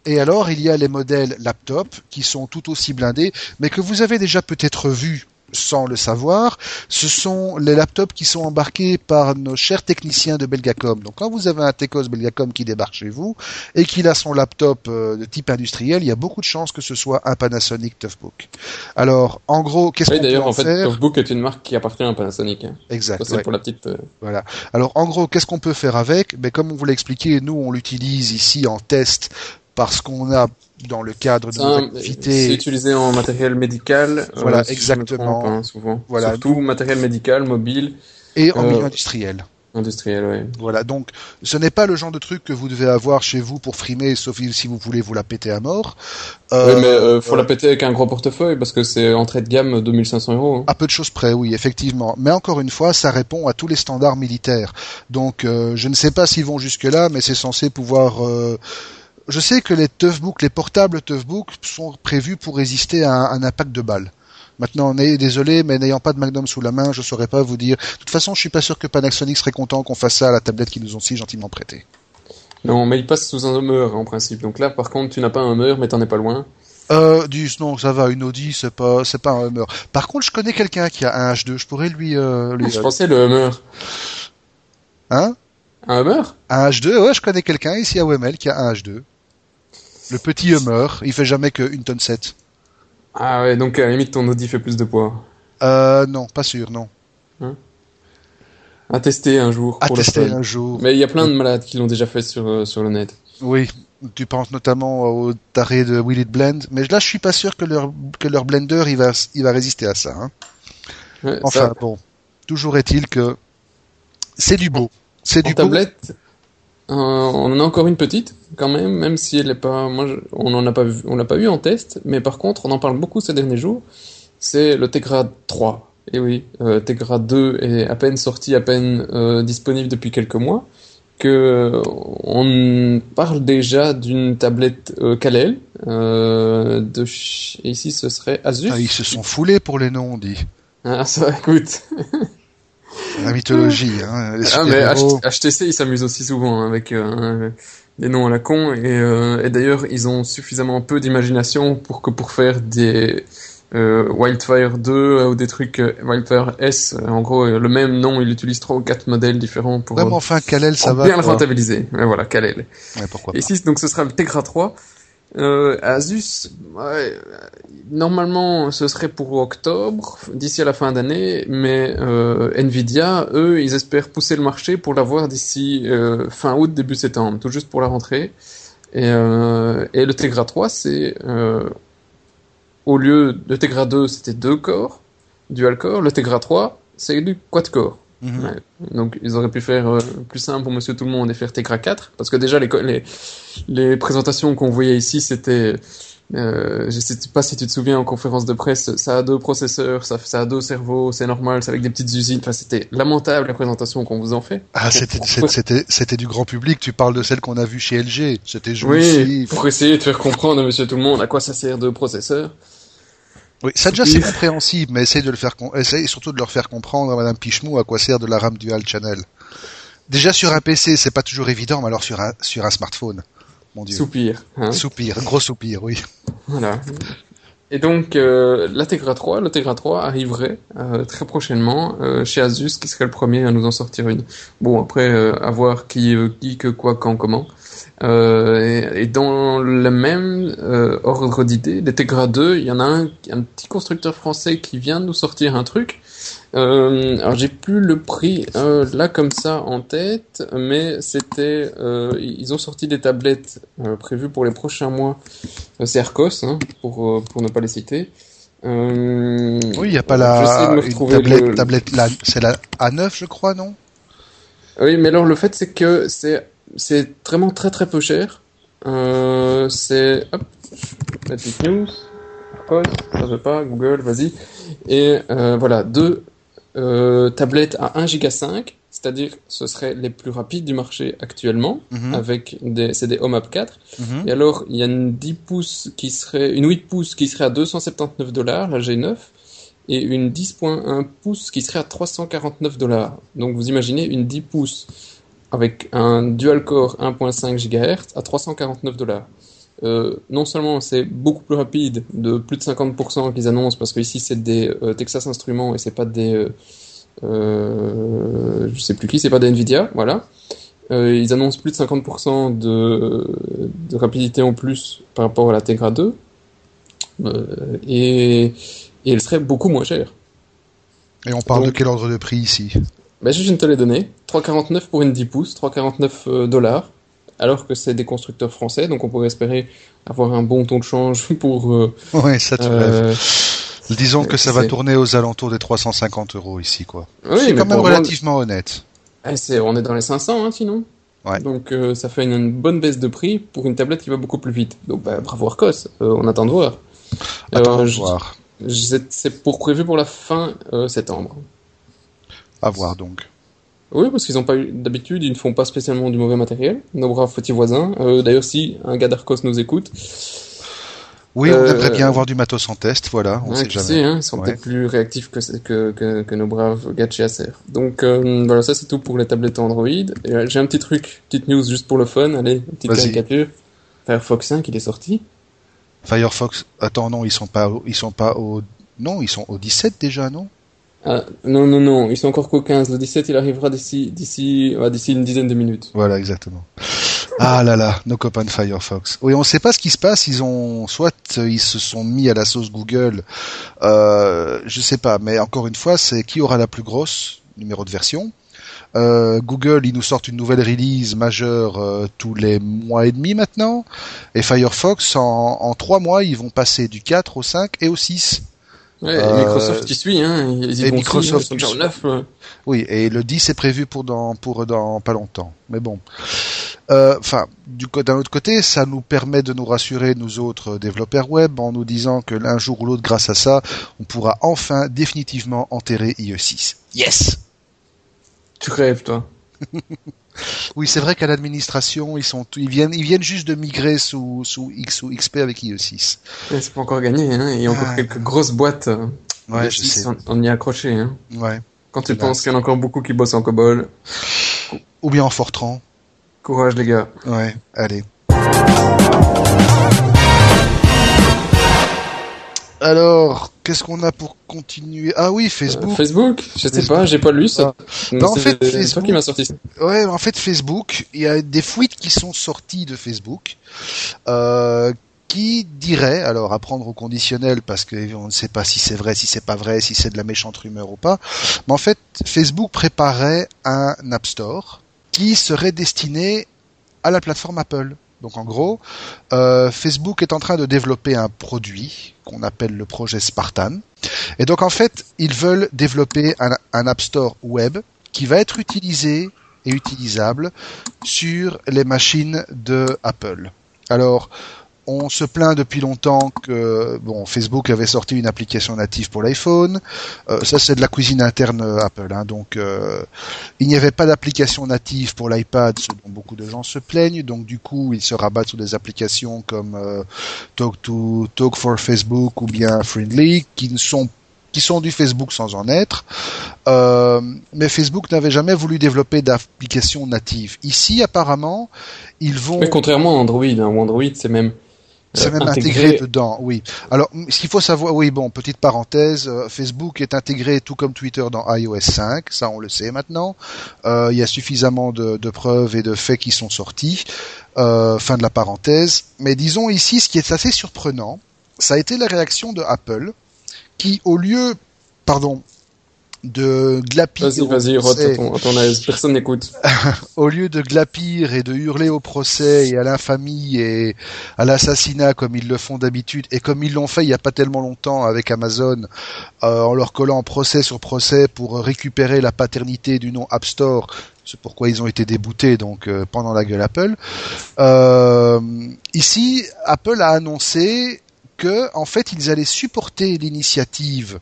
Et alors il y a les modèles laptop qui sont tout aussi blindés, mais que vous avez déjà peut-être vus sans le savoir, ce sont les laptops qui sont embarqués par nos chers techniciens de Belgacom. Donc quand vous avez un Tecos Belgacom qui débarque chez vous et qu'il a son laptop euh, de type industriel, il y a beaucoup de chances que ce soit un Panasonic Toughbook. Alors en gros, qu'est-ce Oui, qu'on peut en en fait, faire Toughbook est une marque qui appartient à Panasonic. hein. Exact. Ça, c'est ouais. pour la petite. euh, Voilà. Alors en gros, qu'est-ce qu'on peut faire avec? Ben, Comme on vous l'a expliqué, nous on l'utilise ici en test parce qu'on a dans le cadre de nos C'est utilisé en matériel médical. Voilà, si je me exactement. trompe, hein, souvent. Voilà. Surtout matériel médical, mobile, Et en Euh, milieu industriel. industriel, ouais. Voilà, donc ce n'est pas le genre de truc que vous devez avoir chez vous pour frimer, sauf si vous voulez vous la péter à mort. oui, Euh, mais euh, faut euh, la péter avec un gros portefeuille parce que c'est entrée de gamme 2500 euros. hein. À peu de choses près, oui, effectivement. Mais encore une fois, ça répond à tous les standards militaires. Donc, euh, je ne sais pas s'ils vont jusque-là, mais c'est censé pouvoir... Je sais que les Toughbook, les portables Toughbook sont prévus pour résister à un, un impact de balle. Maintenant, on est désolé, mais n'ayant pas de Magnum sous la main, je saurais pas vous dire. De toute façon, je suis pas sûr que Panasonic serait content qu'on fasse ça à la tablette qu'ils nous ont si gentiment prêtée. Non, mais il passe sous un Hummer en principe. Donc là, par contre, tu n'as pas un Hummer, mais t'en es pas loin. Euh, dis, non, ça va, une Audi, c'est pas, c'est pas un Hummer. Par contre, je connais quelqu'un qui a un H2, je pourrais lui, euh, lui, Je pensais le Hummer. hein? Un Hummer Un H2, ouais, je connais quelqu'un ici à Wemel qui a un H2. Le petit Hummer, il fait jamais que une tonne 7. Ah ouais, donc à la limite, ton Audi fait plus de poids. Euh, non, pas sûr, non. À tester un jour. À pour tester un jour. Mais il y a plein de malades qui l'ont déjà fait sur, euh, sur le net. Oui, tu penses notamment au taré de Will It Blend, mais là, je suis pas sûr que leur, que leur blender, il va, il va résister à ça, hein. Ouais, Enfin, ça, bon. Toujours est-il que c'est du beau. C'est du beau. Euh, on en a encore une petite, quand même, même si elle est pas, moi, je- on en a pas vu, on l'a pas eu en test, mais par contre, on en parle beaucoup ces derniers jours. C'est le Tegra 3. Et oui, euh, Tegra 2 est à peine sorti, à peine euh, disponible depuis quelques mois. Que on parle déjà d'une tablette Kalel, euh, de ch- et ici ce serait Asus. Ah, ils se sont foulés pour les noms, on dit. Ah, ça, écoute. La mythologie, hein. Les Ah, mais HTC, ils s'amusent aussi souvent hein, avec euh, des noms à la con. Et, euh, et d'ailleurs, ils ont suffisamment peu d'imagination pour que pour faire des euh, Wildfire 2 euh, ou des trucs euh, Wildfire S, euh, en gros, le même nom, ils utilisent trois ou quatre modèles différents pour, Ouais, mais enfin, Kalel, ça pour va. bien le rentabiliser. Mais voilà, Kalel. Ouais, pourquoi Et pas. ici, donc, ce sera le Tegra 3. Euh, Asus, euh, normalement, ce serait pour octobre, d'ici à la fin d'année, mais euh, Nvidia, eux, ils espèrent pousser le marché pour l'avoir d'ici fin août, début septembre, tout juste pour la rentrée. Et, le Tegra 3, c'est au lieu de Tegra 2, c'était deux corps, dual core. Le Tegra 3, c'est du quad core. Mhm. Ouais. Donc ils auraient pu faire euh, plus simple pour Monsieur Tout le Monde et faire Tegra 4, parce que déjà les, les, les présentations qu'on voyait ici, c'était, euh, je sais pas si tu te souviens en conférence de presse, ça a deux processeurs, ça, ça a deux cerveaux, c'est normal, c'est avec des petites usines. Enfin, c'était lamentable la présentation qu'on vous en fait. Ah, c'était, c'était, c'était du grand public. Tu parles de celle qu'on a vue chez LG. C'était Oui, jouissif. pour essayer de faire comprendre à Monsieur Tout le Monde à quoi ça sert deux processeurs. Oui, ça déjà c'est compréhensible, mais essaye de le faire, com- essaye surtout de leur faire comprendre à Madame Pichemou à quoi sert de la RAM dual channel. Déjà sur un PC, c'est pas toujours évident, mais alors sur un sur un smartphone, mon dieu. Soupir. Hein. Soupir, gros soupir, oui. Voilà. Et donc euh, l'Ategra 3, l'Ategra 3 arriverait euh, très prochainement euh, chez Asus, qui serait le premier à nous en sortir une. Bon après, euh, à voir qui, qui, que, quoi, quand, comment. Euh, et, et dans le même euh, ordre d'idée, l'Ategra 2, il y en a un, un petit constructeur français qui vient de nous sortir un truc. Euh, alors j'ai plus le prix euh, là comme ça en tête, mais c'était euh, ils ont sorti des tablettes euh, prévues pour les prochains mois. C'est Arcos hein, pour pour ne pas les citer. Euh, Oui, il n'y a pas la une tablette, le- tablette c'est la A9, je crois, non? Oui, mais alors le fait c'est que c'est c'est vraiment très très peu cher. Euh, c'est hop, petite news, Arcos, ça veut pas, Google, vas-y. Et euh, voilà, deux euh, tablettes à 1 giga 5, c'est-à-dire ce seraient les plus rapides du marché actuellement, Mhm, avec des c'est des HomeHub 4. mhm. Et alors, il y a une 10 pouces qui serait une 8 pouces qui serait à 279 dollars, la G9, et une 10.1 pouces qui serait à 349 dollars. Donc vous imaginez une 10 pouces avec un dual core 1.5 GHz à 349 dollars. Euh, non seulement c'est beaucoup plus rapide, de plus de 50% qu'ils annoncent, parce que ici c'est des euh, Texas Instruments et c'est pas des, euh, euh, je sais plus qui, c'est pas des Nvidia, voilà. Euh, ils annoncent plus de 50% de, de rapidité en plus par rapport à la Tegra 2. Euh, et, et elle serait beaucoup moins chère. Et on parle Donc- de quel ordre de prix ici? Ben, je viens de te les donner. 3,49 pour une 10 pouces, 3,49 euh, dollars. Alors que c'est des constructeurs français, donc on pourrait espérer avoir un bon taux de change pour. euh, Ouais, ça rêves. euh, Disons que ça va tourner aux alentours des 350 euros ici, quoi. oui, c'est quand même avoir- relativement honnête. Eh, on est dans les 500, hein, sinon. Ouais. Donc euh, ça fait une, une bonne baisse de prix pour une tablette qui va beaucoup plus vite. Donc bah, bravo Arcos, euh, on attend de voir. Attends de voir. c'est prévu pour la fin septembre. À voir donc. Oui, parce qu'ils ont pas eu d'habitude, ils ne font pas spécialement du mauvais matériel. Nos braves petits voisins. Euh, D'ailleurs, si un gars d'Arcos nous écoute, Oui, on Euh, aimerait bien avoir du matos en test, voilà, on hein, sait jamais. sait, hein, ils sont Ouais. peut-être plus réactifs que, que, que, que nos braves gars de chez Acer. Donc euh, voilà, ça c'est tout pour les tablettes Android. Euh, J'ai un petit truc, petite news juste pour le fun. Allez, une petite caricature. Firefox 5, il est sorti. Firefox, attends, non, ils sont pas, ils sont pas au, non, ils sont au 17 déjà, non? Ah, non, non, non, ils sont encore qu'au 15. Le 17, il arrivera d'ici, d'ici, une dizaine de minutes. Voilà, exactement. Ah là là, nos copains de Firefox. Oui, on ne sait pas ce qui se passe. Ils ont, soit euh, ils se sont mis à la sauce Google, euh, je sais pas. Mais encore une fois, c'est qui aura la plus grosse numéro de version? Euh, Google, ils nous sortent une nouvelle release majeure euh, tous les mois et demi maintenant. Et Firefox, en, en trois mois, ils vont passer du 4 au 5 et au 6. Ouais, Euh, Microsoft qui suit, hein. Ils et Microsoft aussi, hein, ils sont qui déjà au 9, ouais. Oui, et le 10 est prévu pour dans pour dans pas longtemps. Mais bon, Euh, enfin, du d'un autre côté, ça nous permet de nous rassurer nous autres développeurs web en nous disant que l'un jour ou l'autre, grâce à ça, on pourra enfin définitivement enterrer IE6. Yes. Tu rêves, toi. Oui, c'est vrai qu'à l'administration, ils sont ils viennent ils viennent juste de migrer sous sous X ou XP avec IE6. Ouais, C'est pas encore gagné, hein. Il y a encore Ah. quelques grosses boîtes. euh, Ouais, je sais. On, on y est accroché, hein. Ouais. Quand tu penses qu'il y en a encore beaucoup qui bossent en COBOL, Ou bien en Fortran. courage les gars. Ouais. Allez. Alors, qu'est-ce qu'on a pour continuer? Ah oui, Euh, Facebook. Facebook Je sais Facebook. pas, j'ai pas lu ça. Bah, en C'est- fait, c'est toi Facebook- qui m'as sorti ça. Ouais, en fait, Facebook, il y a des fuites qui sont sorties de Facebook, euh, qui diraient, alors à prendre au conditionnel parce qu'on ne sait pas si c'est vrai, si c'est pas vrai, si c'est de la méchante rumeur ou pas, mais en fait, Facebook préparait un App Store qui serait destiné à la plateforme Apple. Donc en gros, euh, Facebook est en train de développer un produit qu'on appelle le projet Spartan. Et donc en fait, ils veulent développer un, App Store web qui va être utilisé et utilisable sur les machines de Apple. Alors, on se plaint depuis longtemps que bon, Facebook avait sorti une application native pour l'iPhone. Euh, ça, c'est de la cuisine interne euh, Apple. Hein, donc, euh, il n'y avait pas d'application native pour l'iPad, ce dont beaucoup de gens se plaignent. Donc, du coup, ils se rabattent sur des applications comme euh, Talk to Talk for Facebook ou bien Friendly, qui ne sont qui sont du Facebook sans en être. Euh, mais Facebook n'avait jamais voulu développer d'application native. Ici, apparemment, ils vont. Mais contrairement à Android, hein, Android, c'est même c'est même intégré. dedans, oui. Alors, ce qu'il faut savoir, oui, bon, petite parenthèse, euh, Facebook est intégré tout comme Twitter dans iOS 5, ça on le sait maintenant. Euh, il y a suffisamment de, preuves et de faits qui sont sortis. Euh, fin de la parenthèse. Mais disons ici, ce qui est assez surprenant, ça a été la réaction de Apple, qui au lieu, pardon, de glapir. Vas-y, vas-y, à ton, aise. Personne n'écoute. au lieu de glapir et de hurler au procès et à l'infamie et à l'assassinat comme ils le font d'habitude et comme ils l'ont fait il y a pas tellement longtemps avec Amazon euh, en leur collant procès sur procès pour récupérer la paternité du nom App Store. C'est pourquoi ils ont été déboutés donc euh, pendant la gueule Apple. Euh, ici, Apple a annoncé que en fait ils allaient supporter l'initiative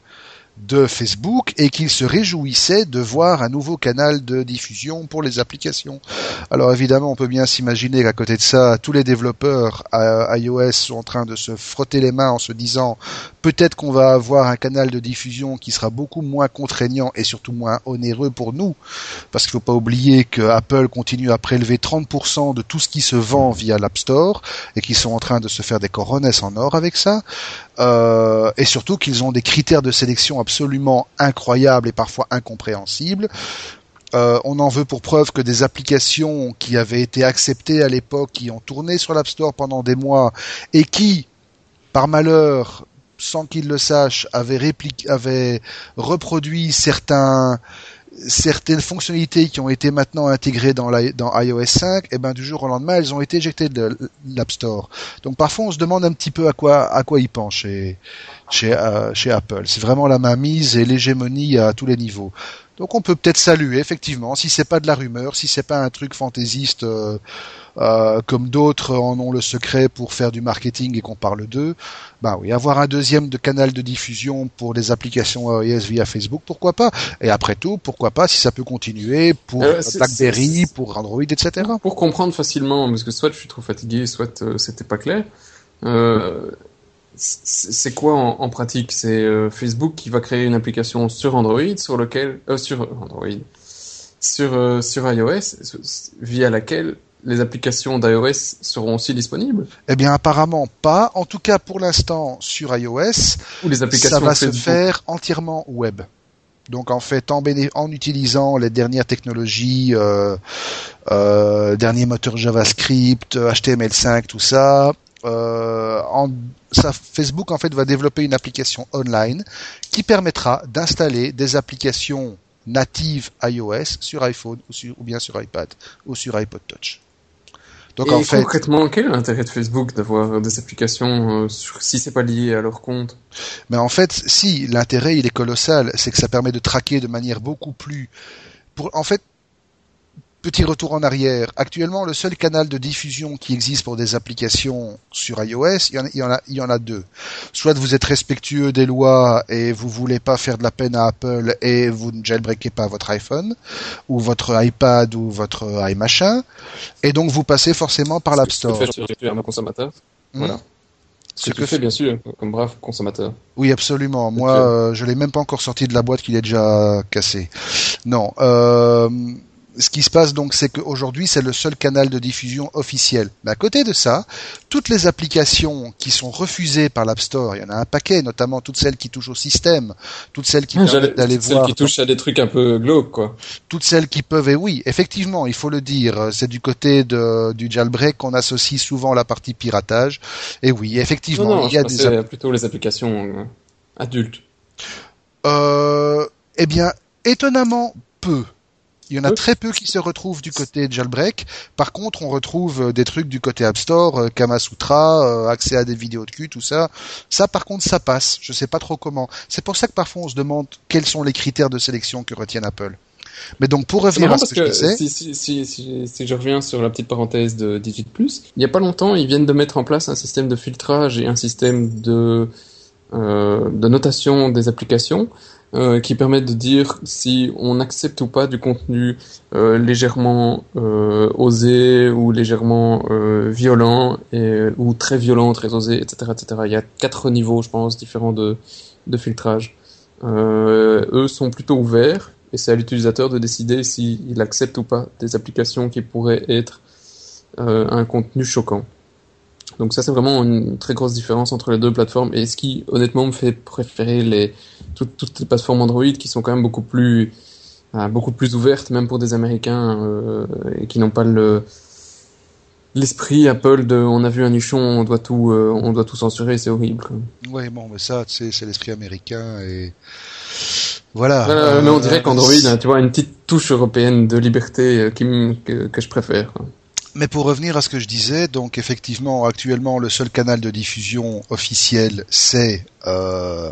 de Facebook et qu'il se réjouissait de voir un nouveau canal de diffusion pour les applications. Alors évidemment, on peut bien s'imaginer qu'à côté de ça, tous les développeurs iOS sont en train de se frotter les mains en se disant peut-être qu'on va avoir un canal de diffusion qui sera beaucoup moins contraignant et surtout moins onéreux pour nous, parce qu'il faut pas oublier que Apple continue à prélever 30% de tout ce qui se vend via l'App Store et qu'ils sont en train de se faire des coronesses en or avec ça. Euh, et surtout qu'ils ont des critères de sélection absolument incroyables et parfois incompréhensibles. Euh, on en veut pour preuve que des applications qui avaient été acceptées à l'époque, qui ont tourné sur l'App Store pendant des mois et qui, par malheur, sans qu'ils le sachent, avaient, avaient reproduit certains certaines fonctionnalités qui ont été maintenant intégrées dans, iOS 5, et eh ben du jour au lendemain, elles ont été éjectées de l'App Store. Donc parfois, on se demande un petit peu à quoi à quoi ils chez, euh, chez Apple. C'est vraiment la mainmise et l'hégémonie à tous les niveaux. Donc on peut peut-être saluer effectivement, si c'est pas de la rumeur, si c'est pas un truc fantaisiste euh, euh, comme d'autres en ont le secret pour faire du marketing et qu'on parle d'eux, bah oui, avoir un deuxième de canal de diffusion pour des applications iOS via Facebook, pourquoi pas? Et après tout, pourquoi pas si ça peut continuer pour euh, BlackBerry, pour Android, etc. Pour comprendre facilement, parce que soit je suis trop fatigué, soit c'était pas clair. Euh, c'est quoi en, pratique? C'est euh, Facebook qui va créer une application sur Android, sur lequel, euh, sur Android, sur euh, sur iOS, via laquelle les applications d'iOS seront aussi disponibles Eh bien, apparemment pas. En tout cas, pour l'instant, sur iOS, Ou les applications ça va se faire entièrement web. Donc en fait, en, en utilisant les dernières technologies, euh, euh, derniers moteurs JavaScript, HTML5, tout ça, euh, en, ça, Facebook en fait va développer une application online qui permettra d'installer des applications natives iOS sur iPhone ou, bien sur iPad ou sur iPod Touch. Donc en fait, concrètement, quel est l'intérêt de Facebook d'avoir des applications euh, si c'est pas lié à leur compte? Mais en fait, si l'intérêt il est colossal, c'est que ça permet de traquer de manière beaucoup plus pour en fait Petit retour en arrière. Actuellement, le seul canal de diffusion qui existe pour des applications sur iOS, il y en a, il y en a, deux. Soit vous êtes respectueux des lois et vous voulez pas faire de la peine à Apple et vous ne jailbreakez pas votre iPhone ou votre iPad ou votre iMachin, et donc vous passez forcément par l'App Store. Ce que fait un consommateur. Hmm. Voilà. Ce, que, fait bien sûr comme brave consommateur. Oui, absolument. Moi, euh, je l'ai même pas encore sorti de la boîte qu'il est déjà cassé. Non. Euh, ce qui se passe donc, c'est qu'aujourd'hui, c'est le seul canal de diffusion officiel. Mais à côté de ça, toutes les applications qui sont refusées par l'App Store, il y en a un paquet, notamment toutes celles qui touchent au système, toutes celles qui peuvent d'aller voir. Celles qui touchent à des trucs un peu glauques, quoi. Toutes celles qui peuvent, et oui, effectivement, il faut le dire, c'est du côté de, du jailbreak qu'on associe souvent la partie piratage. Et oui, effectivement, il y a des. plutôt les applications euh, adultes. Euh, eh bien, étonnamment peu. Il y en a très peu qui se retrouvent du côté jailbreak. Par contre, on retrouve euh, des trucs du côté App Store, euh, Kamasutra, euh, accès à des vidéos de cul, tout ça. Ça, par contre, ça passe. Je sais pas trop comment. C'est pour ça que parfois on se demande quels sont les critères de sélection que retient Apple. Mais donc pour revenir à ce que, je disais, si, si, si, si, je reviens sur la petite parenthèse de Digit Plus, il n'y a pas longtemps, ils viennent de mettre en place un système de filtrage et un système de euh, de notation des applications euh, qui permettent de dire si on accepte ou pas du contenu euh, légèrement euh, osé ou légèrement violent et, ou très violent, très osé, etc., etc. Il y a quatre niveaux, je pense, différents de, de filtrage. eux sont plutôt ouverts et c'est à l'utilisateur de décider s'il accepte ou pas des applications qui pourraient être un contenu choquant. Donc ça c'est vraiment une très grosse différence entre les deux plateformes et ce qui honnêtement me fait préférer les toutes, les plateformes Android qui sont quand même beaucoup plus euh, beaucoup plus ouvertes même pour des Américains euh, et qui n'ont pas le l'esprit Apple de on a vu un nichon on doit tout euh, on doit tout censurer c'est horrible. Oui bon mais ça c'est l'esprit américain et voilà. mais on dirait qu'Android, tu vois, une petite touche européenne de liberté qui, que, que je préfère. Mais pour revenir à ce que je disais, donc effectivement, actuellement, le seul canal de diffusion officiel, c'est euh,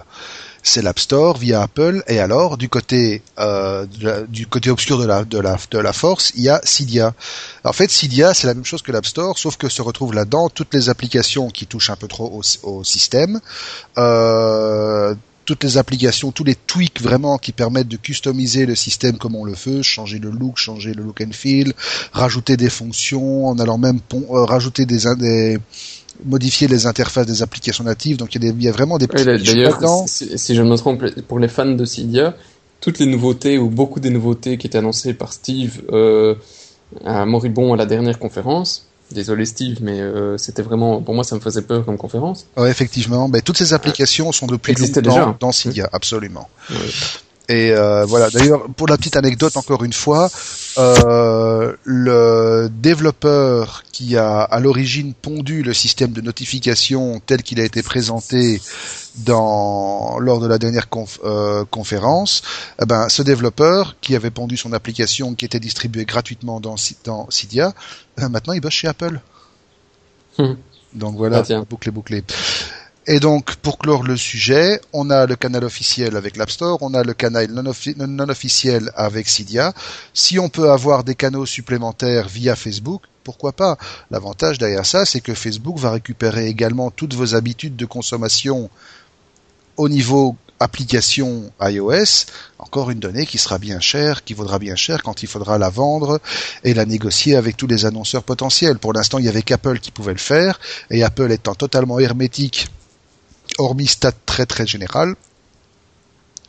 c'est l'App Store via Apple. Et alors, du côté euh, du côté obscur de la de la de la force, il y a Cydia. En fait, Cydia, c'est la même chose que l'App Store, sauf que se retrouvent là-dedans toutes les applications qui touchent un peu trop au, au système. Euh, toutes les applications, tous les tweaks vraiment qui permettent de customiser le système comme on le veut, changer le look, changer le look and feel, rajouter des fonctions, en allant même euh, rajouter des, des modifier les interfaces des applications natives. Donc il y a, il y a vraiment des petits D'ailleurs, si, si, je me trompe, pour les fans de Cydia, toutes les nouveautés ou beaucoup des nouveautés qui étaient annoncées par Steve euh, à Moribond à la dernière conférence, Désolé Steve, mais euh, c'était vraiment, pour moi, ça me faisait peur comme conférence. Ouais, effectivement. Mais toutes ces applications sont depuis longtemps déjà. dans Cydia, absolument. Et euh, voilà. D'ailleurs, pour la petite anecdote, encore une fois, euh, le développeur qui a à l'origine pondu le système de notification tel qu'il a été présenté dans lors de la dernière euh, conférence, eh ben, ce développeur qui avait pondu son application qui était distribuée gratuitement dans, dans Cydia, euh, maintenant il bosse chez Apple. Hmm. Donc voilà, ah, bouclé bouclé. Et donc, pour clore le sujet, on a le canal officiel avec l'App Store, on a le canal non, officiel avec Cydia. Si on peut avoir des canaux supplémentaires via Facebook, pourquoi pas? L'avantage derrière ça, c'est que Facebook va récupérer également toutes vos habitudes de consommation au niveau application iOS, encore une donnée qui sera bien chère, qui vaudra bien cher quand il faudra la vendre et la négocier avec tous les annonceurs potentiels. Pour l'instant, il y avait qu'Apple qui pouvait le faire, et Apple étant totalement hermétique, hormis stat très très général,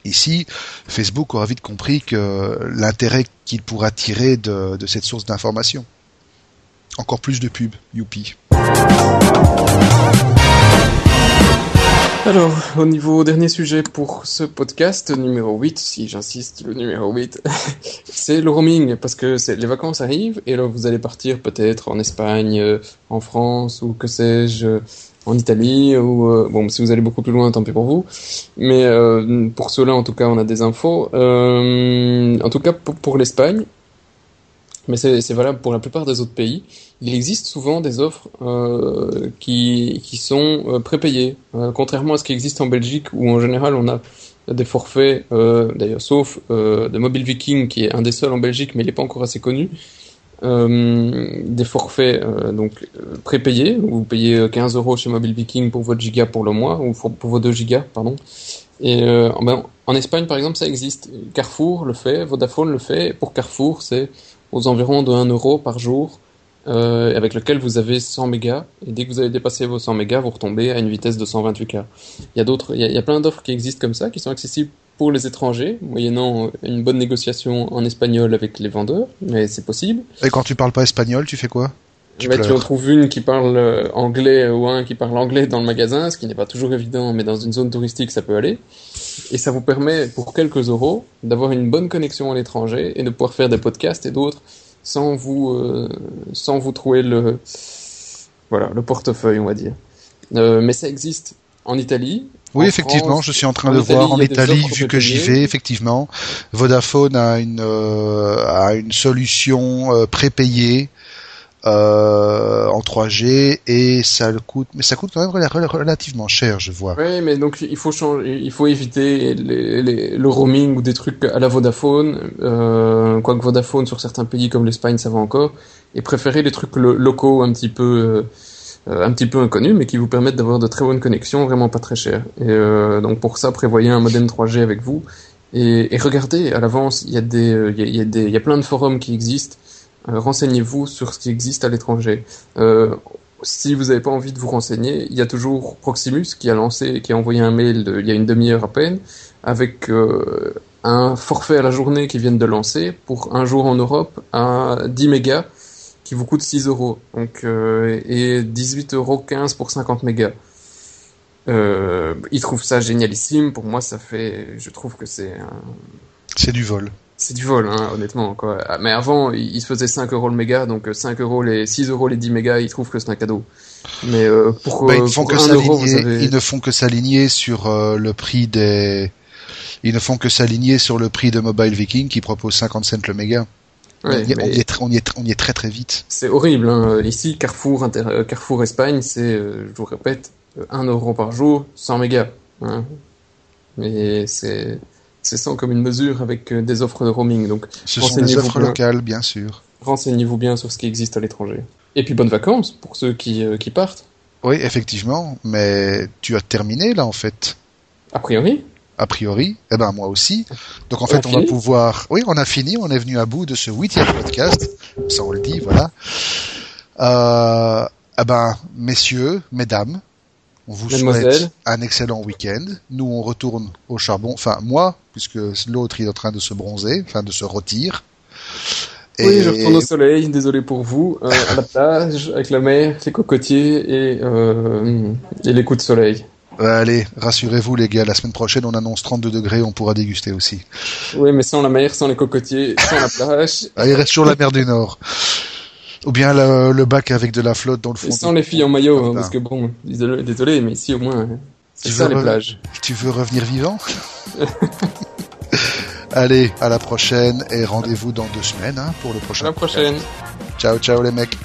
Ici, Facebook aura vite compris que l'intérêt qu'il pourra tirer de, de cette source d'information. Encore plus de pubs, youpi. Alors, au niveau dernier sujet pour ce podcast, numéro 8, si j'insiste, le numéro 8, c'est le roaming, parce que les vacances arrivent, et là vous allez partir peut-être en Espagne, euh, en France, ou que sais-je, en Italie, ou euh, bon, si vous allez beaucoup plus loin, tant pis pour vous. Mais euh, pour cela, en tout cas, on a des infos. en tout cas, pour l'Espagne, mais c'est valable pour la plupart des autres pays. Il existe souvent des offres euh, qui, qui sont euh, prépayées, euh, contrairement à ce qui existe en Belgique où en général on a des forfaits, euh, d'ailleurs sauf euh, de Mobile Viking qui est un des seuls en Belgique mais il n'est pas encore assez connu, des forfaits donc prépayés où vous payez 15 euros chez Mobile Viking pour votre giga pour le mois ou pour, vos 2 gigas pardon. Et ben, en Espagne par exemple ça existe. Carrefour le fait, Vodafone le fait. pour Carrefour c'est aux environs de 1 euro par jour, euh, avec lequel vous avez 100 mégas. Et dès que vous avez dépassé vos 100 mégas, vous retombez à une vitesse de 128K. Il y a d'autres, il y a, plein d'offres qui existent comme ça, qui sont accessibles pour les étrangers, moyennant une bonne négociation en espagnol avec les vendeurs, mais c'est possible. Et quand tu parles pas espagnol, tu fais quoi? Tu, bah, tu en trouves une qui parle euh, anglais ou un qui parle anglais dans le magasin, ce qui n'est pas toujours évident, mais dans une zone touristique, ça peut aller. Et ça vous permet, pour quelques euros, d'avoir une bonne connexion à l'étranger et de pouvoir faire des podcasts et d'autres sans vous, euh, sans vous trouver le, voilà, le portefeuille, on va dire. Euh, mais ça existe en Italie. Oui, effectivement, je suis en train de voir en Italie, vu que j'y vais, effectivement. Vodafone a une, euh, a une solution euh, prépayée euh, en 3G et ça le coûte, mais ça coûte quand même relativement cher, je vois. Oui, mais donc il faut changer, il faut éviter le roaming ou des trucs à la Vodafone, euh, quoique Vodafone sur certains pays comme l'Espagne ça va encore, et préférer les trucs locaux un petit peu euh, un petit peu inconnus, mais qui vous permettent d'avoir de très bonnes connexions, vraiment pas très chères. Et euh, donc pour ça, prévoyez un modem 3G avec vous et, regardez à l'avance, il y a des, il y a, des, il y a plein de forums qui existent euh, renseignez-vous sur ce qui existe à l'étranger. Euh, si vous n'avez pas envie de vous renseigner, il y a toujours Proximus qui a lancé, qui a envoyé un mail il y a une demi-heure à peine, avec euh, un forfait à la journée qu'ils viennent de lancer pour un jour en Europe à 10 mégas qui vous coûte 6 euros. Donc, euh, et 18,15 euros pour 50 mégas. Euh, ils trouvent ça génialissime. Pour moi, ça fait, je trouve que c'est un... C'est du vol. C'est du vol, hein, honnêtement. Quoi. Mais avant, il se faisait 5 euros le méga, donc 5 euros les 6 euros les 10 mégas, ils trouvent que c'est un cadeau. Mais euh, pour, Bah, ils, font pour que 1 euro, avez... ils ne font que s'aligner sur euh, le prix des. Ils ne font que s'aligner sur le prix de Mobile Viking qui propose 50 cents le méga. Ouais, on, y est, on y est tr- on y est tr- on y est très très vite. C'est horrible. Hein. Ici, Carrefour, Inter- euh, Carrefour Espagne, c'est, euh, je vous répète, euh, 1 euro par jour, 100 mégas. Hein. Mais c'est c'est sans comme une mesure avec euh, des offres de roaming. Donc Ce sont des offres bien. locales, bien sûr. renseignez-vous bien sur ce qui existe à l'étranger. Et puis bonnes vacances pour ceux qui, euh, qui partent. Oui, effectivement, mais tu as terminé là en fait. A priori. A priori, eh ben moi aussi. Donc en On fait, on va pouvoir. Oui, on a fini. On est venu à bout de ce huitième podcast. Ça, on le dit, voilà. Euh, eh ben, messieurs, mesdames, on vous souhaite un excellent week-end. Nous, on retourne au charbon. Enfin, moi, puisque l'autre il est en train de se bronzer, enfin de se rôtir. Oui, je retourne au soleil, désolé pour vous, euh, à la plage, avec la mer, les cocotiers et, euh, et les coups de soleil. Ouais, allez, rassurez-vous les gars, la semaine prochaine on annonce 32 degrés, on pourra déguster aussi. Oui, mais sans la mer, sans les cocotiers, sans la plage, Ah, il reste toujours la mer du Nord. Ou bien le, le bac avec de la flotte dans le fond. et sans les filles en maillot, hein, parce que bon, désolé, désolé mais ici au moins, Tu veux les re- plages. Tu veux revenir vivant Allez, à la prochaine et rendez-vous dans deux semaines hein, pour le À prochain. la prochaine. Ciao, ciao les mecs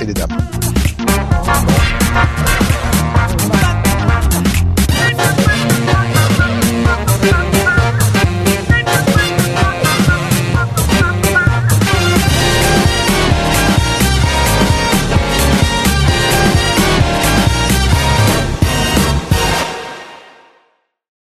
et les dames.